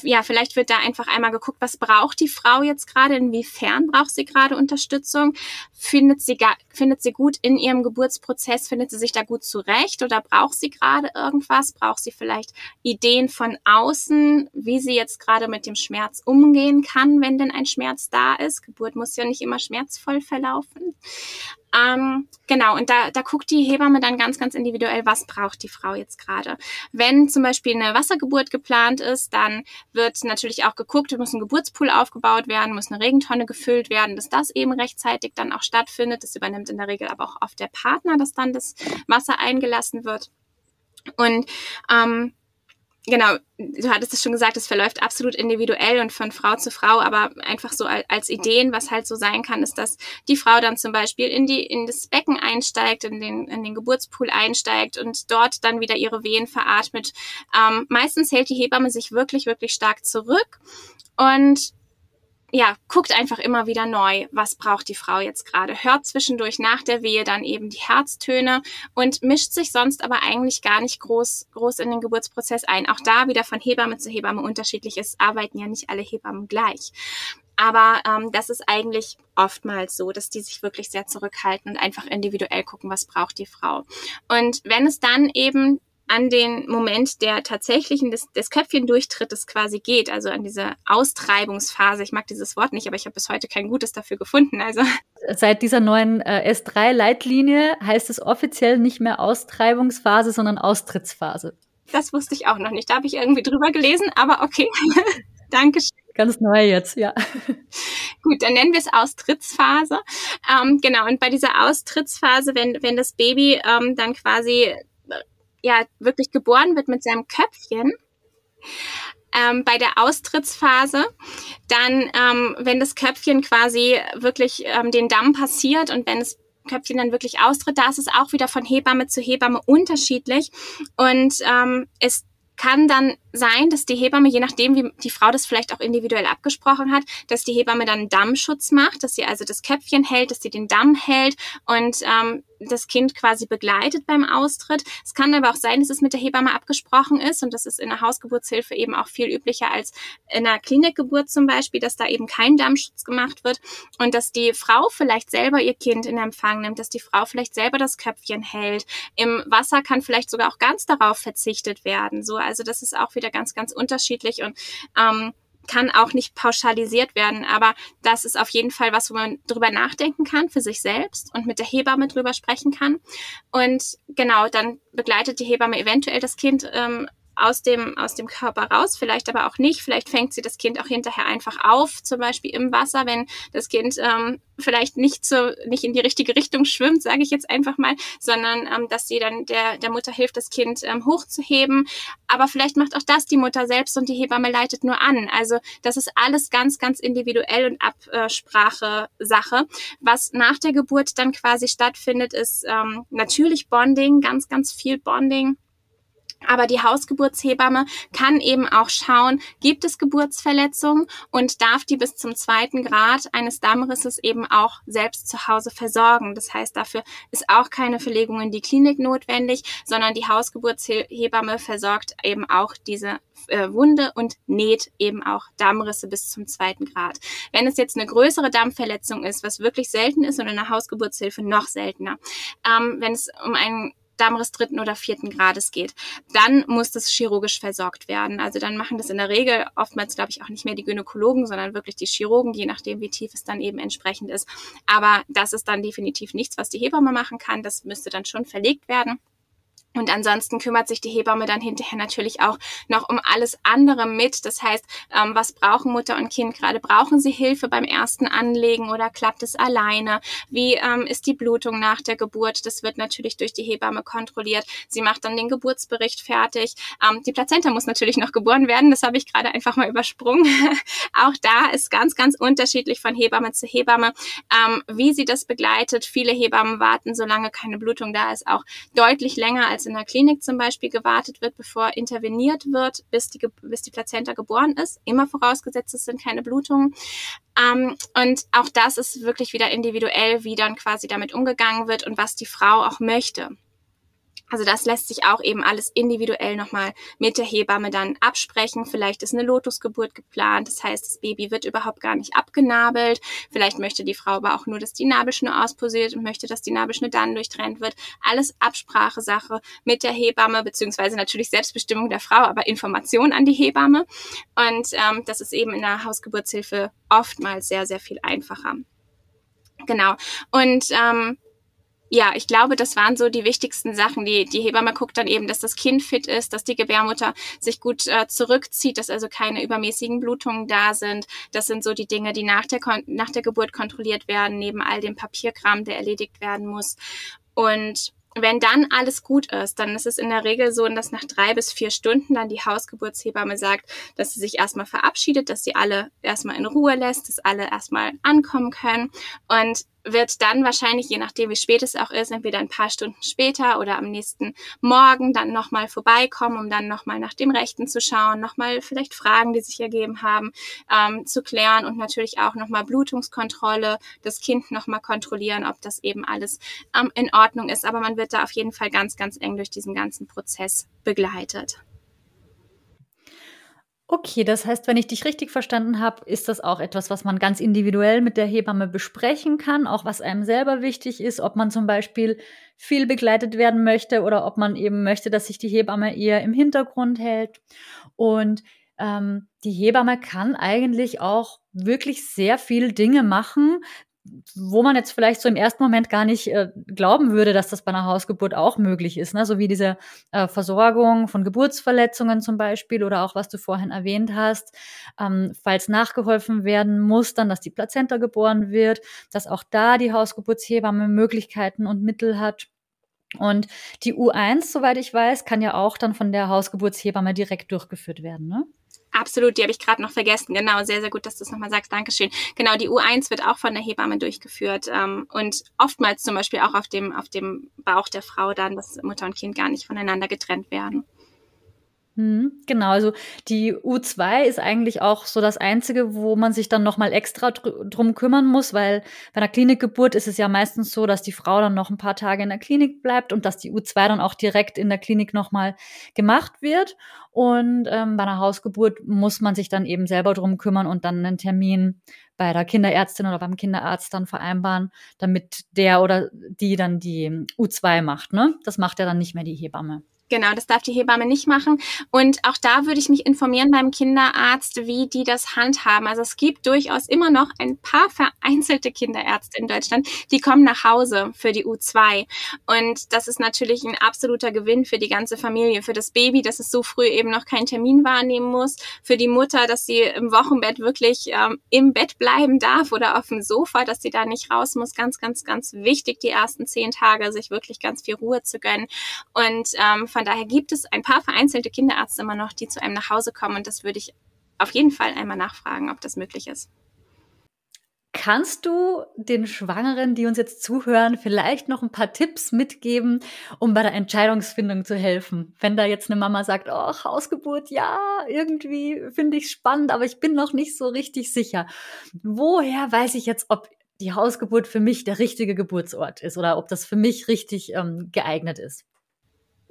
Speaker 2: ja, vielleicht wird da einfach einmal geguckt, was braucht die Frau jetzt gerade, inwiefern braucht sie gerade Unterstützung, findet sie, findet sie gut in ihrem Geburtsprozess, findet sie sich da gut zurecht oder braucht sie gerade irgendwas, braucht sie vielleicht Ideen von außen, wie sie jetzt gerade mit dem Schmerz umgehen kann, wenn denn ein Schmerz da ist. Geburt muss ja nicht immer schmerzvoll verlaufen. Ähm, genau, und da, da guckt die Hebamme dann ganz, ganz individuell, was braucht die Frau jetzt gerade. Wenn zum Beispiel eine Wassergeburt geplant ist, dann wird natürlich auch geguckt, muss ein Geburtspool aufgebaut werden, muss eine Regentonne gefüllt werden, dass das eben rechtzeitig dann auch stattfindet. Das übernimmt in der Regel aber auch oft der Partner, dass dann das Wasser eingelassen wird. Und ähm, genau, du hattest es schon gesagt, es verläuft absolut individuell und von Frau zu Frau, aber einfach so als Ideen, was halt so sein kann, ist, dass die Frau dann zum Beispiel in die, in das Becken einsteigt, in den, in den Geburtspool einsteigt und dort dann wieder ihre Wehen veratmet. Ähm, meistens hält die Hebamme sich wirklich, wirklich stark zurück und ja, guckt einfach immer wieder neu, was braucht die Frau jetzt gerade. Hört zwischendurch nach der Wehe dann eben die Herztöne und mischt sich sonst aber eigentlich gar nicht groß, groß in den Geburtsprozess ein. Auch da wieder von Hebamme zu Hebamme unterschiedlich ist, arbeiten ja nicht alle Hebammen gleich. Aber ähm, das ist eigentlich oftmals so, dass die sich wirklich sehr zurückhalten und einfach individuell gucken, was braucht die Frau. Und wenn es dann eben an den Moment der tatsächlichen des, des Köpfchendurchtrittes quasi geht, also an diese Austreibungsphase. Ich mag dieses Wort nicht, aber ich habe bis heute kein gutes dafür gefunden. Also
Speaker 1: seit dieser neuen äh, S3-Leitlinie heißt es offiziell nicht mehr Austreibungsphase, sondern Austrittsphase.
Speaker 2: Das wusste ich auch noch nicht. Da habe ich irgendwie drüber gelesen, aber okay. Dankeschön.
Speaker 1: Ganz neu jetzt, ja.
Speaker 2: Gut, dann nennen wir es Austrittsphase. Ähm, genau, und bei dieser Austrittsphase, wenn, wenn das Baby ähm, dann quasi ja wirklich geboren wird mit seinem Köpfchen, ähm, bei der Austrittsphase, dann, ähm, wenn das Köpfchen quasi wirklich ähm, den Damm passiert und wenn das Köpfchen dann wirklich austritt, da ist es auch wieder von Hebamme zu Hebamme unterschiedlich und ähm, es kann dann sein, dass die Hebamme, je nachdem, wie die Frau das vielleicht auch individuell abgesprochen hat, dass die Hebamme dann Dammschutz macht, dass sie also das Köpfchen hält, dass sie den Damm hält und ähm, das Kind quasi begleitet beim Austritt. Es kann aber auch sein, dass es mit der Hebamme abgesprochen ist und das ist in der Hausgeburtshilfe eben auch viel üblicher als in einer Klinikgeburt zum Beispiel, dass da eben kein Dammschutz gemacht wird und dass die Frau vielleicht selber ihr Kind in Empfang nimmt, dass die Frau vielleicht selber das Köpfchen hält. Im Wasser kann vielleicht sogar auch ganz darauf verzichtet werden. So, also das ist auch wieder ganz, ganz unterschiedlich und ähm, kann auch nicht pauschalisiert werden, aber das ist auf jeden Fall was, wo man drüber nachdenken kann für sich selbst und mit der Hebamme drüber sprechen kann. Und genau, dann begleitet die Hebamme eventuell das Kind ähm, aus dem, aus dem Körper raus, vielleicht aber auch nicht. Vielleicht fängt sie das Kind auch hinterher einfach auf, zum Beispiel im Wasser, wenn das Kind ähm, vielleicht nicht so nicht in die richtige Richtung schwimmt, sage ich jetzt einfach mal, sondern ähm, dass sie dann der, der Mutter hilft, das Kind ähm, hochzuheben. Aber vielleicht macht auch das die Mutter selbst und die Hebamme leitet nur an. Also das ist alles ganz, ganz individuell und Absprache Sache. Was nach der Geburt dann quasi stattfindet, ist ähm, natürlich Bonding, ganz, ganz viel Bonding aber die Hausgeburtshebamme kann eben auch schauen, gibt es Geburtsverletzungen und darf die bis zum zweiten Grad eines Dammrisses eben auch selbst zu Hause versorgen. Das heißt, dafür ist auch keine Verlegung in die Klinik notwendig, sondern die Hausgeburtshebamme versorgt eben auch diese äh, Wunde und näht eben auch Dammrisse bis zum zweiten Grad. Wenn es jetzt eine größere Dammverletzung ist, was wirklich selten ist und in der Hausgeburtshilfe noch seltener, ähm, wenn es um einen Darmriss dritten oder vierten Grades geht, dann muss das chirurgisch versorgt werden. Also dann machen das in der Regel oftmals, glaube ich, auch nicht mehr die Gynäkologen, sondern wirklich die Chirurgen, je nachdem, wie tief es dann eben entsprechend ist. Aber das ist dann definitiv nichts, was die Hebamme machen kann. Das müsste dann schon verlegt werden. Und ansonsten kümmert sich die Hebamme dann hinterher natürlich auch noch um alles andere mit. Das heißt, ähm, was brauchen Mutter und Kind gerade? Brauchen sie Hilfe beim ersten Anlegen oder klappt es alleine? Wie ähm, ist die Blutung nach der Geburt? Das wird natürlich durch die Hebamme kontrolliert. Sie macht dann den Geburtsbericht fertig. Ähm, die Plazenta muss natürlich noch geboren werden. Das habe ich gerade einfach mal übersprungen. auch da ist ganz, ganz unterschiedlich von Hebamme zu Hebamme, ähm, wie sie das begleitet. Viele Hebammen warten, solange keine Blutung da ist, auch deutlich länger als als in der Klinik zum Beispiel gewartet wird, bevor interveniert wird, bis die, bis die Plazenta geboren ist. Immer vorausgesetzt, es sind keine Blutungen. Ähm, und auch das ist wirklich wieder individuell, wie dann quasi damit umgegangen wird und was die Frau auch möchte. Also das lässt sich auch eben alles individuell nochmal mit der Hebamme dann absprechen. Vielleicht ist eine Lotusgeburt geplant, das heißt, das Baby wird überhaupt gar nicht abgenabelt. Vielleicht möchte die Frau aber auch nur, dass die Nabelschnur ausposiert und möchte, dass die Nabelschnur dann durchtrennt wird. Alles Absprachesache mit der Hebamme, beziehungsweise natürlich Selbstbestimmung der Frau, aber Information an die Hebamme. Und ähm, das ist eben in der Hausgeburtshilfe oftmals sehr, sehr viel einfacher. Genau. Und ähm, ja, ich glaube, das waren so die wichtigsten Sachen. Die, die Hebamme guckt dann eben, dass das Kind fit ist, dass die Gebärmutter sich gut äh, zurückzieht, dass also keine übermäßigen Blutungen da sind. Das sind so die Dinge, die nach der, nach der Geburt kontrolliert werden, neben all dem Papierkram, der erledigt werden muss. Und wenn dann alles gut ist, dann ist es in der Regel so, dass nach drei bis vier Stunden dann die Hausgeburtshebamme sagt, dass sie sich erstmal verabschiedet, dass sie alle erstmal in Ruhe lässt, dass alle erstmal ankommen können. Und wird dann wahrscheinlich, je nachdem wie spät es auch ist, entweder ein paar Stunden später oder am nächsten Morgen dann nochmal vorbeikommen, um dann nochmal nach dem Rechten zu schauen, nochmal vielleicht Fragen, die sich ergeben haben, ähm, zu klären und natürlich auch nochmal Blutungskontrolle, das Kind nochmal kontrollieren, ob das eben alles ähm, in Ordnung ist. Aber man wird da auf jeden Fall ganz, ganz eng durch diesen ganzen Prozess begleitet.
Speaker 1: Okay, das heißt, wenn ich dich richtig verstanden habe, ist das auch etwas, was man ganz individuell mit der Hebamme besprechen kann, auch was einem selber wichtig ist, ob man zum Beispiel viel begleitet werden möchte oder ob man eben möchte, dass sich die Hebamme eher im Hintergrund hält. Und ähm, die Hebamme kann eigentlich auch wirklich sehr viel Dinge machen, wo man jetzt vielleicht so im ersten Moment gar nicht äh, glauben würde, dass das bei einer Hausgeburt auch möglich ist, ne? so wie diese äh, Versorgung von Geburtsverletzungen zum Beispiel oder auch was du vorhin erwähnt hast, ähm, falls nachgeholfen werden muss, dann, dass die Plazenta geboren wird, dass auch da die Hausgeburtshebamme Möglichkeiten und Mittel hat. Und die U1, soweit ich weiß, kann ja auch dann von der Hausgeburtshebamme direkt durchgeführt werden, ne?
Speaker 2: Absolut, die habe ich gerade noch vergessen. Genau, sehr, sehr gut, dass du es nochmal sagst. Dankeschön. Genau, die U1 wird auch von der Hebamme durchgeführt ähm, und oftmals zum Beispiel auch auf dem, auf dem Bauch der Frau dann, dass Mutter und Kind gar nicht voneinander getrennt werden.
Speaker 1: Mhm, genau, also die U2 ist eigentlich auch so das Einzige, wo man sich dann nochmal extra dr drum kümmern muss, weil bei einer Klinikgeburt ist es ja meistens so, dass die Frau dann noch ein paar Tage in der Klinik bleibt und dass die U2 dann auch direkt in der Klinik nochmal gemacht wird. Und ähm, bei einer Hausgeburt muss man sich dann eben selber drum kümmern und dann einen Termin bei der Kinderärztin oder beim Kinderarzt dann vereinbaren, damit der oder die dann die U2 macht. Ne? Das macht ja dann nicht mehr die Hebamme.
Speaker 2: Genau, das darf die Hebamme nicht machen. Und auch da würde ich mich informieren beim Kinderarzt, wie die das handhaben. Also es gibt durchaus immer noch ein paar vereinzelte Kinderärzte in Deutschland, die kommen nach Hause für die U2. Und das ist natürlich ein absoluter Gewinn für die ganze Familie, für das Baby, dass es so früh eben noch keinen Termin wahrnehmen muss, für die Mutter, dass sie im Wochenbett wirklich ähm, im Bett bleiben darf oder auf dem Sofa, dass sie da nicht raus muss. Ganz, ganz, ganz wichtig, die ersten zehn Tage sich wirklich ganz viel Ruhe zu gönnen. Und ähm, von daher gibt es ein paar vereinzelte Kinderärzte immer noch, die zu einem nach Hause kommen und das würde ich auf jeden Fall einmal nachfragen, ob das möglich ist.
Speaker 1: Kannst du den Schwangeren, die uns jetzt zuhören, vielleicht noch ein paar Tipps mitgeben, um bei der Entscheidungsfindung zu helfen? Wenn da jetzt eine Mama sagt, oh, Hausgeburt, ja, irgendwie finde ich spannend, aber ich bin noch nicht so richtig sicher. Woher weiß ich jetzt, ob die Hausgeburt für mich der richtige Geburtsort ist oder ob das für mich richtig ähm, geeignet ist?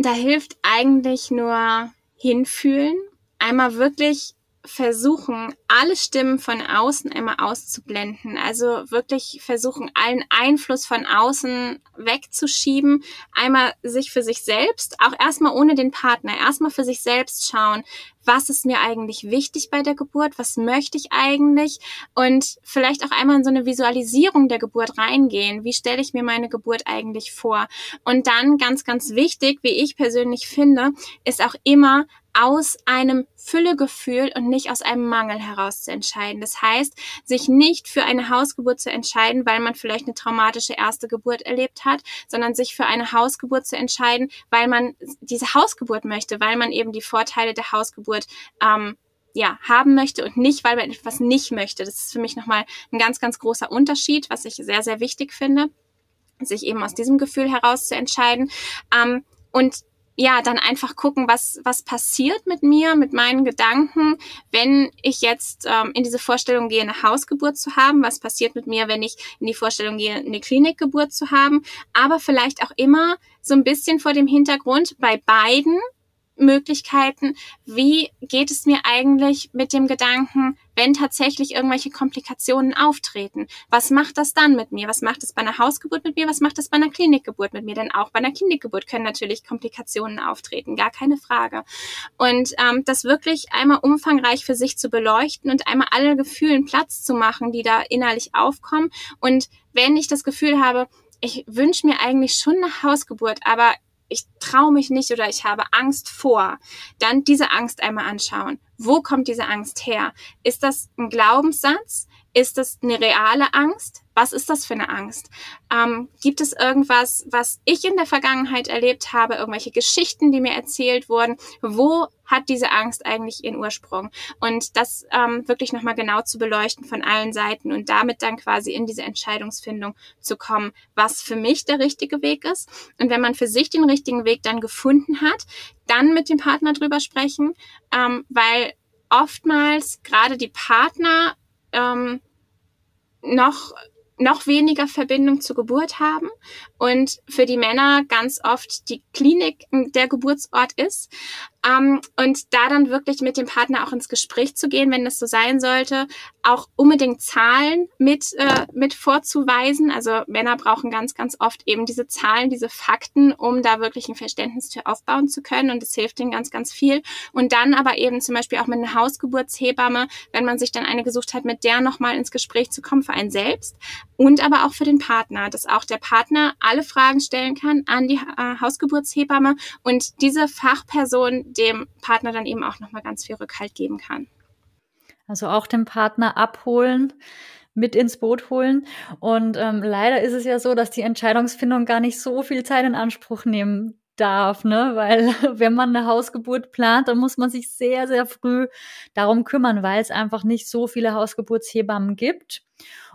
Speaker 2: Da hilft eigentlich nur hinfühlen, einmal wirklich versuchen, alle Stimmen von außen immer auszublenden. Also wirklich versuchen, allen Einfluss von außen wegzuschieben. Einmal sich für sich selbst, auch erstmal ohne den Partner, erstmal für sich selbst schauen, was ist mir eigentlich wichtig bei der Geburt, was möchte ich eigentlich und vielleicht auch einmal in so eine Visualisierung der Geburt reingehen. Wie stelle ich mir meine Geburt eigentlich vor? Und dann ganz, ganz wichtig, wie ich persönlich finde, ist auch immer aus einem Füllegefühl und nicht aus einem Mangel heraus zu entscheiden. Das heißt, sich nicht für eine Hausgeburt zu entscheiden, weil man vielleicht eine traumatische erste Geburt erlebt hat, sondern sich für eine Hausgeburt zu entscheiden, weil man diese Hausgeburt möchte, weil man eben die Vorteile der Hausgeburt ähm, ja, haben möchte und nicht, weil man etwas nicht möchte. Das ist für mich nochmal ein ganz, ganz großer Unterschied, was ich sehr, sehr wichtig finde, sich eben aus diesem Gefühl heraus zu entscheiden. Ähm, und ja, dann einfach gucken, was, was passiert mit mir, mit meinen Gedanken, wenn ich jetzt ähm, in diese Vorstellung gehe, eine Hausgeburt zu haben, was passiert mit mir, wenn ich in die Vorstellung gehe, eine Klinikgeburt zu haben, aber vielleicht auch immer so ein bisschen vor dem Hintergrund bei beiden Möglichkeiten, wie geht es mir eigentlich mit dem Gedanken, wenn tatsächlich irgendwelche Komplikationen auftreten? Was macht das dann mit mir? Was macht es bei einer Hausgeburt mit mir? Was macht es bei einer Klinikgeburt mit mir? Denn auch bei einer Klinikgeburt können natürlich Komplikationen auftreten, gar keine Frage. Und ähm, das wirklich einmal umfangreich für sich zu beleuchten und einmal alle Gefühlen Platz zu machen, die da innerlich aufkommen. Und wenn ich das Gefühl habe, ich wünsche mir eigentlich schon eine Hausgeburt, aber ich traue mich nicht oder ich habe Angst vor, dann diese Angst einmal anschauen. Wo kommt diese Angst her? Ist das ein Glaubenssatz? Ist das eine reale Angst? Was ist das für eine Angst? Ähm, gibt es irgendwas, was ich in der Vergangenheit erlebt habe, irgendwelche Geschichten, die mir erzählt wurden? Wo hat diese Angst eigentlich ihren Ursprung? Und das ähm, wirklich nochmal genau zu beleuchten von allen Seiten und damit dann quasi in diese Entscheidungsfindung zu kommen, was für mich der richtige Weg ist. Und wenn man für sich den richtigen Weg dann gefunden hat, dann mit dem Partner drüber sprechen, ähm, weil oftmals gerade die Partner ähm, noch noch weniger Verbindung zur Geburt haben und für die Männer ganz oft die Klinik der Geburtsort ist. Ähm, und da dann wirklich mit dem Partner auch ins Gespräch zu gehen, wenn das so sein sollte, auch unbedingt Zahlen mit, äh, mit vorzuweisen. Also Männer brauchen ganz, ganz oft eben diese Zahlen, diese Fakten, um da wirklich ein Verständnis für aufbauen zu können. Und das hilft ihnen ganz, ganz viel. Und dann aber eben zum Beispiel auch mit einer Hausgeburtshebamme, wenn man sich dann eine gesucht hat, mit der nochmal ins Gespräch zu kommen für einen selbst und aber auch für den Partner, dass auch der Partner alle Fragen stellen kann an die äh, Hausgeburtshebamme und diese Fachperson dem Partner dann eben auch nochmal ganz viel Rückhalt geben kann.
Speaker 1: Also auch den Partner abholen, mit ins Boot holen. Und ähm, leider ist es ja so, dass die Entscheidungsfindung gar nicht so viel Zeit in Anspruch nehmen darf, ne? Weil wenn man eine Hausgeburt plant, dann muss man sich sehr, sehr früh darum kümmern, weil es einfach nicht so viele Hausgeburtshebammen gibt.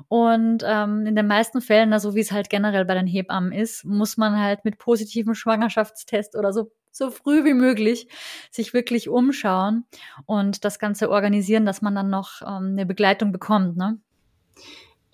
Speaker 1: Und ähm, in den meisten Fällen, so wie es halt generell bei den Hebammen ist, muss man halt mit positivem Schwangerschaftstest oder so so früh wie möglich sich wirklich umschauen und das Ganze organisieren, dass man dann noch ähm, eine Begleitung bekommt, ne?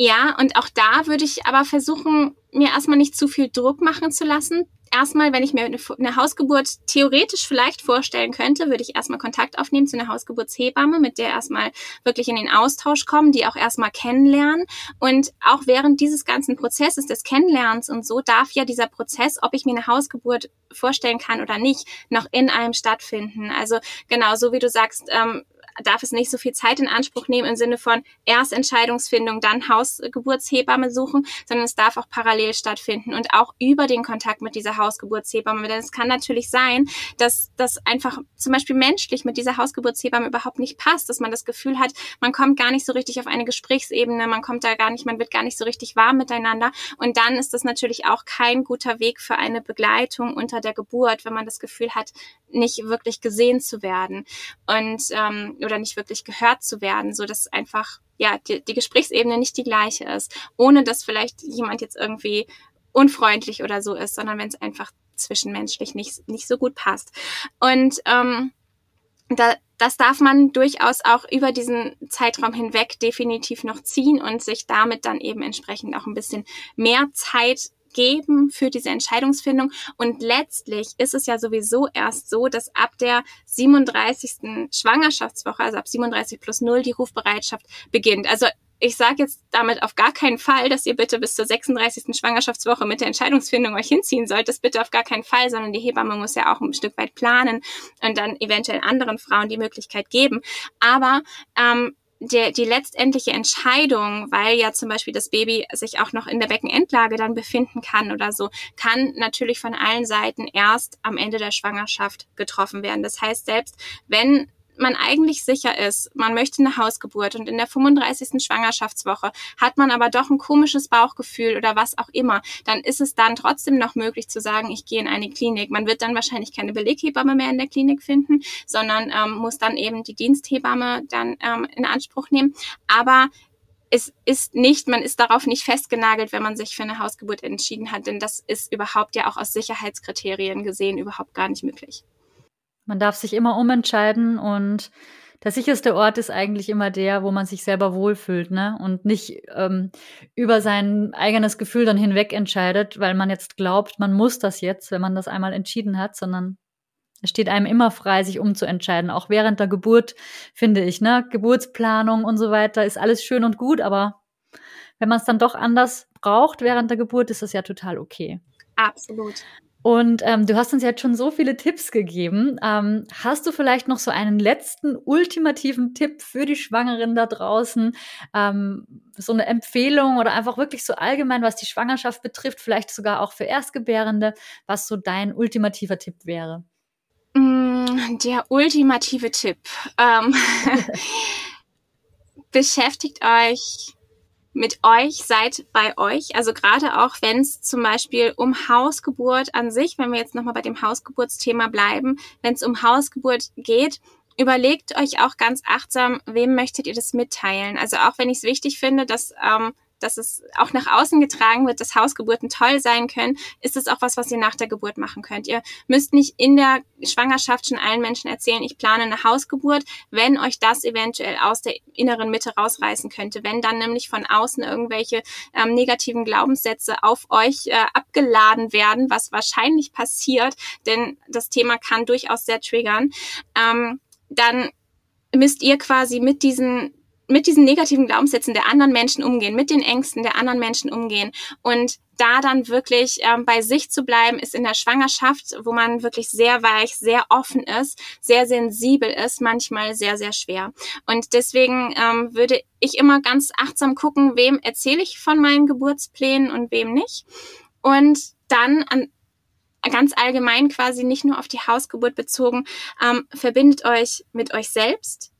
Speaker 2: Ja, und auch da würde ich aber versuchen, mir erstmal nicht zu viel Druck machen zu lassen. Erstmal, wenn ich mir eine, Hausgeburt theoretisch vielleicht vorstellen könnte, würde ich erstmal Kontakt aufnehmen zu einer Hausgeburtshebamme, mit der erstmal wirklich in den Austausch kommen, die auch erstmal kennenlernen. Und auch während dieses ganzen Prozesses des Kennenlernens und so darf ja dieser Prozess, ob ich mir eine Hausgeburt vorstellen kann oder nicht, noch in einem stattfinden. Also genau, so wie du sagst, ähm, darf es nicht so viel Zeit in Anspruch nehmen im Sinne von erst Entscheidungsfindung, dann Hausgeburtshebamme suchen, sondern es darf auch parallel stattfinden und auch über den Kontakt mit dieser Hausgeburtshebamme. Denn es kann natürlich sein, dass das einfach zum Beispiel menschlich mit dieser Hausgeburtshebamme überhaupt nicht passt, dass man das Gefühl hat, man kommt gar nicht so richtig auf eine Gesprächsebene, man kommt da gar nicht, man wird gar nicht so richtig warm miteinander. Und dann ist das natürlich auch kein guter Weg für eine Begleitung unter der Geburt, wenn man das Gefühl hat, nicht wirklich gesehen zu werden. Und ähm, oder nicht wirklich gehört zu werden, so dass einfach ja die, die Gesprächsebene nicht die gleiche ist, ohne dass vielleicht jemand jetzt irgendwie unfreundlich oder so ist, sondern wenn es einfach zwischenmenschlich nicht nicht so gut passt. Und ähm, da, das darf man durchaus auch über diesen Zeitraum hinweg definitiv noch ziehen und sich damit dann eben entsprechend auch ein bisschen mehr Zeit geben für diese Entscheidungsfindung. Und letztlich ist es ja sowieso erst so, dass ab der 37. Schwangerschaftswoche, also ab 37 plus 0, die Rufbereitschaft beginnt. Also ich sage jetzt damit auf gar keinen Fall, dass ihr bitte bis zur 36. Schwangerschaftswoche mit der Entscheidungsfindung euch hinziehen sollt. Das bitte auf gar keinen Fall, sondern die Hebamme muss ja auch ein Stück weit planen und dann eventuell anderen Frauen die Möglichkeit geben. Aber ähm, der, die letztendliche Entscheidung, weil ja zum Beispiel das Baby sich auch noch in der Beckenendlage dann befinden kann oder so, kann natürlich von allen Seiten erst am Ende der Schwangerschaft getroffen werden. Das heißt, selbst wenn man eigentlich sicher ist, man möchte eine Hausgeburt und in der 35. Schwangerschaftswoche hat man aber doch ein komisches Bauchgefühl oder was auch immer, dann ist es dann trotzdem noch möglich zu sagen, ich gehe in eine Klinik. Man wird dann wahrscheinlich keine Beleghebamme mehr in der Klinik finden, sondern ähm, muss dann eben die Diensthebamme dann ähm, in Anspruch nehmen. Aber es ist nicht, man ist darauf nicht festgenagelt, wenn man sich für eine Hausgeburt entschieden hat, denn das ist überhaupt ja auch aus Sicherheitskriterien gesehen überhaupt gar nicht möglich.
Speaker 1: Man darf sich immer umentscheiden und der sicherste Ort ist eigentlich immer der, wo man sich selber wohlfühlt, ne? Und nicht ähm, über sein eigenes Gefühl dann hinweg entscheidet, weil man jetzt glaubt, man muss das jetzt, wenn man das einmal entschieden hat, sondern es steht einem immer frei, sich umzuentscheiden. Auch während der Geburt, finde ich, ne? Geburtsplanung und so weiter ist alles schön und gut, aber wenn man es dann doch anders braucht während der Geburt, ist das ja total okay.
Speaker 2: Absolut.
Speaker 1: Und ähm, du hast uns jetzt schon so viele Tipps gegeben. Ähm, hast du vielleicht noch so einen letzten ultimativen Tipp für die Schwangeren da draußen? Ähm, so eine Empfehlung oder einfach wirklich so allgemein, was die Schwangerschaft betrifft, vielleicht sogar auch für Erstgebärende, was so dein ultimativer Tipp wäre?
Speaker 2: Mm, der ultimative Tipp. Ähm, beschäftigt euch mit euch, seid bei euch. Also gerade auch, wenn es zum Beispiel um Hausgeburt an sich, wenn wir jetzt nochmal bei dem Hausgeburtsthema bleiben, wenn es um Hausgeburt geht, überlegt euch auch ganz achtsam, wem möchtet ihr das mitteilen. Also auch wenn ich es wichtig finde, dass ähm, dass es auch nach außen getragen wird, dass Hausgeburten toll sein können, ist es auch was, was ihr nach der Geburt machen könnt. Ihr müsst nicht in der Schwangerschaft schon allen Menschen erzählen, ich plane eine Hausgeburt, wenn euch das eventuell aus der inneren Mitte rausreißen könnte. Wenn dann nämlich von außen irgendwelche ähm, negativen Glaubenssätze auf euch äh, abgeladen werden, was wahrscheinlich passiert, denn das Thema kann durchaus sehr triggern, ähm, dann müsst ihr quasi mit diesen mit diesen negativen Glaubenssätzen der anderen Menschen umgehen, mit den Ängsten der anderen Menschen umgehen und da dann wirklich ähm, bei sich zu bleiben, ist in der Schwangerschaft, wo man wirklich sehr weich, sehr offen ist, sehr sensibel ist, manchmal sehr, sehr schwer. Und deswegen ähm, würde ich immer ganz achtsam gucken, wem erzähle ich von meinen Geburtsplänen und wem nicht. Und dann an, ganz allgemein quasi nicht nur auf die Hausgeburt bezogen, ähm, verbindet euch mit euch selbst,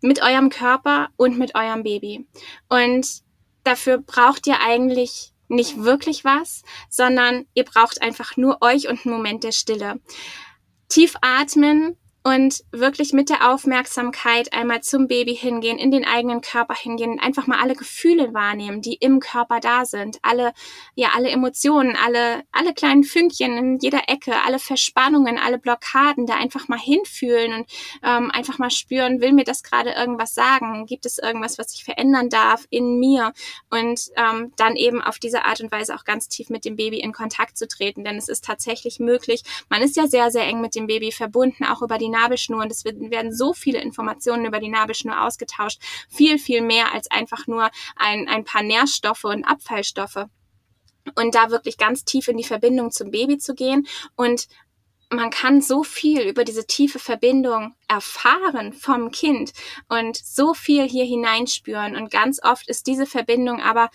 Speaker 2: mit eurem Körper und mit eurem Baby. Und dafür braucht ihr eigentlich nicht wirklich was, sondern ihr braucht einfach nur euch und einen Moment der Stille. Tief atmen, und wirklich mit der Aufmerksamkeit einmal zum Baby hingehen, in den eigenen Körper hingehen, einfach mal alle Gefühle wahrnehmen, die im Körper da sind, alle, ja, alle Emotionen, alle, alle kleinen Fünkchen in jeder Ecke, alle Verspannungen, alle Blockaden, da einfach mal hinfühlen und ähm, einfach mal spüren, will mir das gerade irgendwas sagen? Gibt es irgendwas, was ich verändern darf in mir? Und ähm, dann eben auf diese Art und Weise auch ganz tief mit dem Baby in Kontakt zu treten, denn es ist tatsächlich möglich. Man ist ja sehr, sehr eng mit dem Baby verbunden, auch über die Nabelschnur und es werden so viele Informationen über die Nabelschnur ausgetauscht. Viel, viel mehr als einfach nur ein, ein paar Nährstoffe und Abfallstoffe. Und da wirklich ganz tief in die Verbindung zum Baby zu gehen und man kann so viel über diese tiefe Verbindung erfahren vom Kind und so viel hier hineinspüren. Und ganz oft ist diese Verbindung aber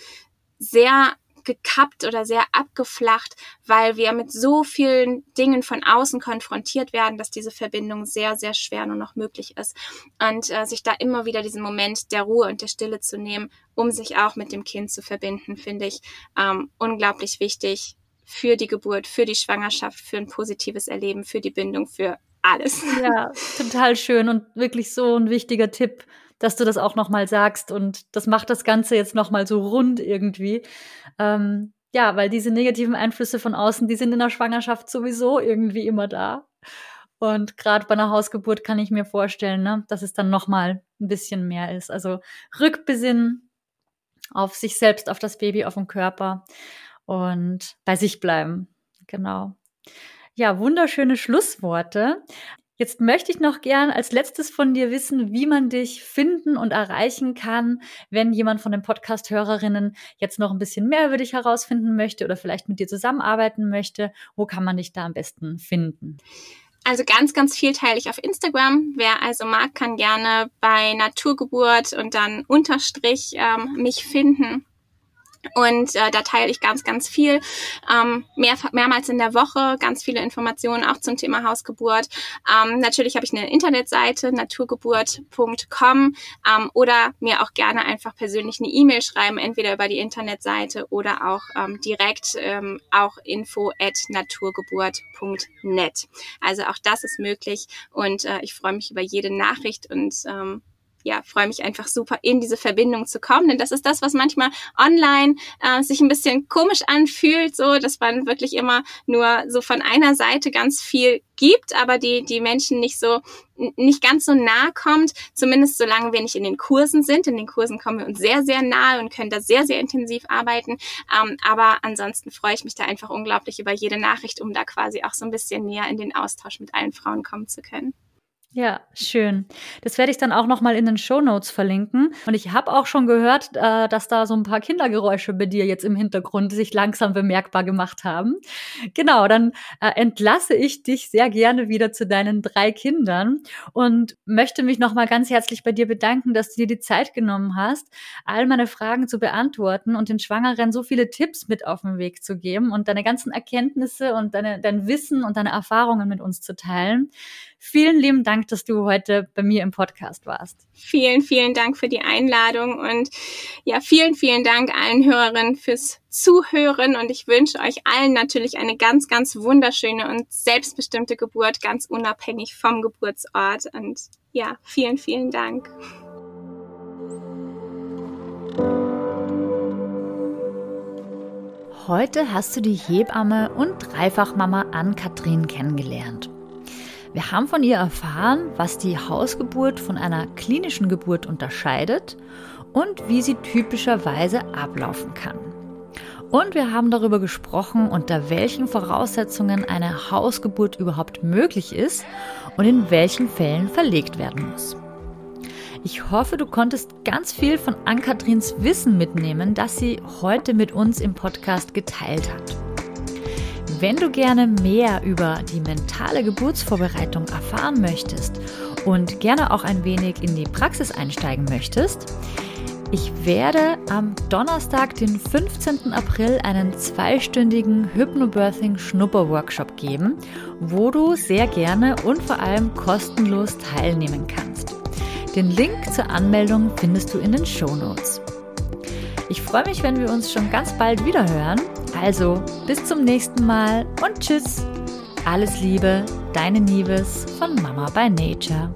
Speaker 2: sehr gekappt oder sehr abgeflacht, weil wir mit so vielen Dingen von außen konfrontiert werden, dass diese Verbindung sehr, sehr schwer nur noch möglich ist. Und äh, sich da immer wieder diesen Moment der Ruhe und der Stille zu nehmen, um sich auch mit dem Kind zu verbinden, finde ich ähm, unglaublich wichtig für die Geburt, für die Schwangerschaft, für ein positives Erleben, für die Bindung, für alles.
Speaker 1: Ja, total schön und wirklich so ein wichtiger Tipp dass du das auch nochmal sagst und das macht das Ganze jetzt nochmal so rund irgendwie. Ähm, ja, weil diese negativen Einflüsse von außen, die sind in der Schwangerschaft sowieso irgendwie immer da. Und gerade bei einer Hausgeburt kann ich mir vorstellen, ne, dass es dann nochmal ein bisschen mehr ist. Also Rückbesinnen auf sich selbst, auf das Baby, auf den Körper und bei sich bleiben. Genau. Ja, wunderschöne Schlussworte. Jetzt möchte ich noch gern als letztes von dir wissen, wie man dich finden und erreichen kann, wenn jemand von den Podcast-Hörerinnen jetzt noch ein bisschen mehr über dich herausfinden möchte oder vielleicht mit dir zusammenarbeiten möchte. Wo kann man dich da am besten finden?
Speaker 2: Also ganz, ganz viel teile ich auf Instagram. Wer also mag, kann gerne bei Naturgeburt und dann Unterstrich ähm, mich finden. Und äh, da teile ich ganz, ganz viel, ähm, mehr, mehrmals in der Woche, ganz viele Informationen auch zum Thema Hausgeburt. Ähm, natürlich habe ich eine Internetseite, naturgeburt.com ähm, oder mir auch gerne einfach persönlich eine E-Mail schreiben, entweder über die Internetseite oder auch ähm, direkt ähm, auch info at naturgeburt.net. Also auch das ist möglich und äh, ich freue mich über jede Nachricht und ähm, ja, freue mich einfach super, in diese Verbindung zu kommen. Denn das ist das, was manchmal online äh, sich ein bisschen komisch anfühlt, so dass man wirklich immer nur so von einer Seite ganz viel gibt, aber die, die Menschen nicht so, nicht ganz so nah kommt, zumindest solange wir nicht in den Kursen sind. In den Kursen kommen wir uns sehr, sehr nahe und können da sehr, sehr intensiv arbeiten. Ähm, aber ansonsten freue ich mich da einfach unglaublich über jede Nachricht, um da quasi auch so ein bisschen näher in den Austausch mit allen Frauen kommen zu können.
Speaker 1: Ja, schön. Das werde ich dann auch noch mal in den Show Notes verlinken. Und ich habe auch schon gehört, äh, dass da so ein paar Kindergeräusche bei dir jetzt im Hintergrund sich langsam bemerkbar gemacht haben. Genau, dann äh, entlasse ich dich sehr gerne wieder zu deinen drei Kindern und möchte mich noch mal ganz herzlich bei dir bedanken, dass du dir die Zeit genommen hast, all meine Fragen zu beantworten und den Schwangeren so viele Tipps mit auf den Weg zu geben und deine ganzen Erkenntnisse und deine, dein Wissen und deine Erfahrungen mit uns zu teilen. Vielen lieben Dank, dass du heute bei mir im Podcast warst.
Speaker 2: Vielen, vielen Dank für die Einladung und ja, vielen, vielen Dank allen Hörerinnen fürs Zuhören und ich wünsche euch allen natürlich eine ganz, ganz wunderschöne und selbstbestimmte Geburt, ganz unabhängig vom Geburtsort und ja, vielen, vielen Dank.
Speaker 1: Heute hast du die Hebamme und Dreifachmama Ann-Kathrin kennengelernt. Wir haben von ihr erfahren, was die Hausgeburt von einer klinischen Geburt unterscheidet und wie sie typischerweise ablaufen kann. Und wir haben darüber gesprochen, unter welchen Voraussetzungen eine Hausgeburt überhaupt möglich ist und in welchen Fällen verlegt werden muss. Ich hoffe, du konntest ganz viel von Ann-Katrins Wissen mitnehmen, das sie heute mit uns im Podcast geteilt hat. Wenn du gerne mehr über die mentale Geburtsvorbereitung erfahren möchtest und gerne auch ein wenig in die Praxis einsteigen möchtest, ich werde am Donnerstag, den 15. April, einen zweistündigen Hypnobirthing Schnupper-Workshop geben, wo du sehr gerne und vor allem kostenlos teilnehmen kannst. Den Link zur Anmeldung findest du in den Show Notes. Ich freue mich, wenn wir uns schon ganz bald wieder hören. Also, bis zum nächsten Mal und tschüss. Alles Liebe, deine Nieves von Mama by Nature.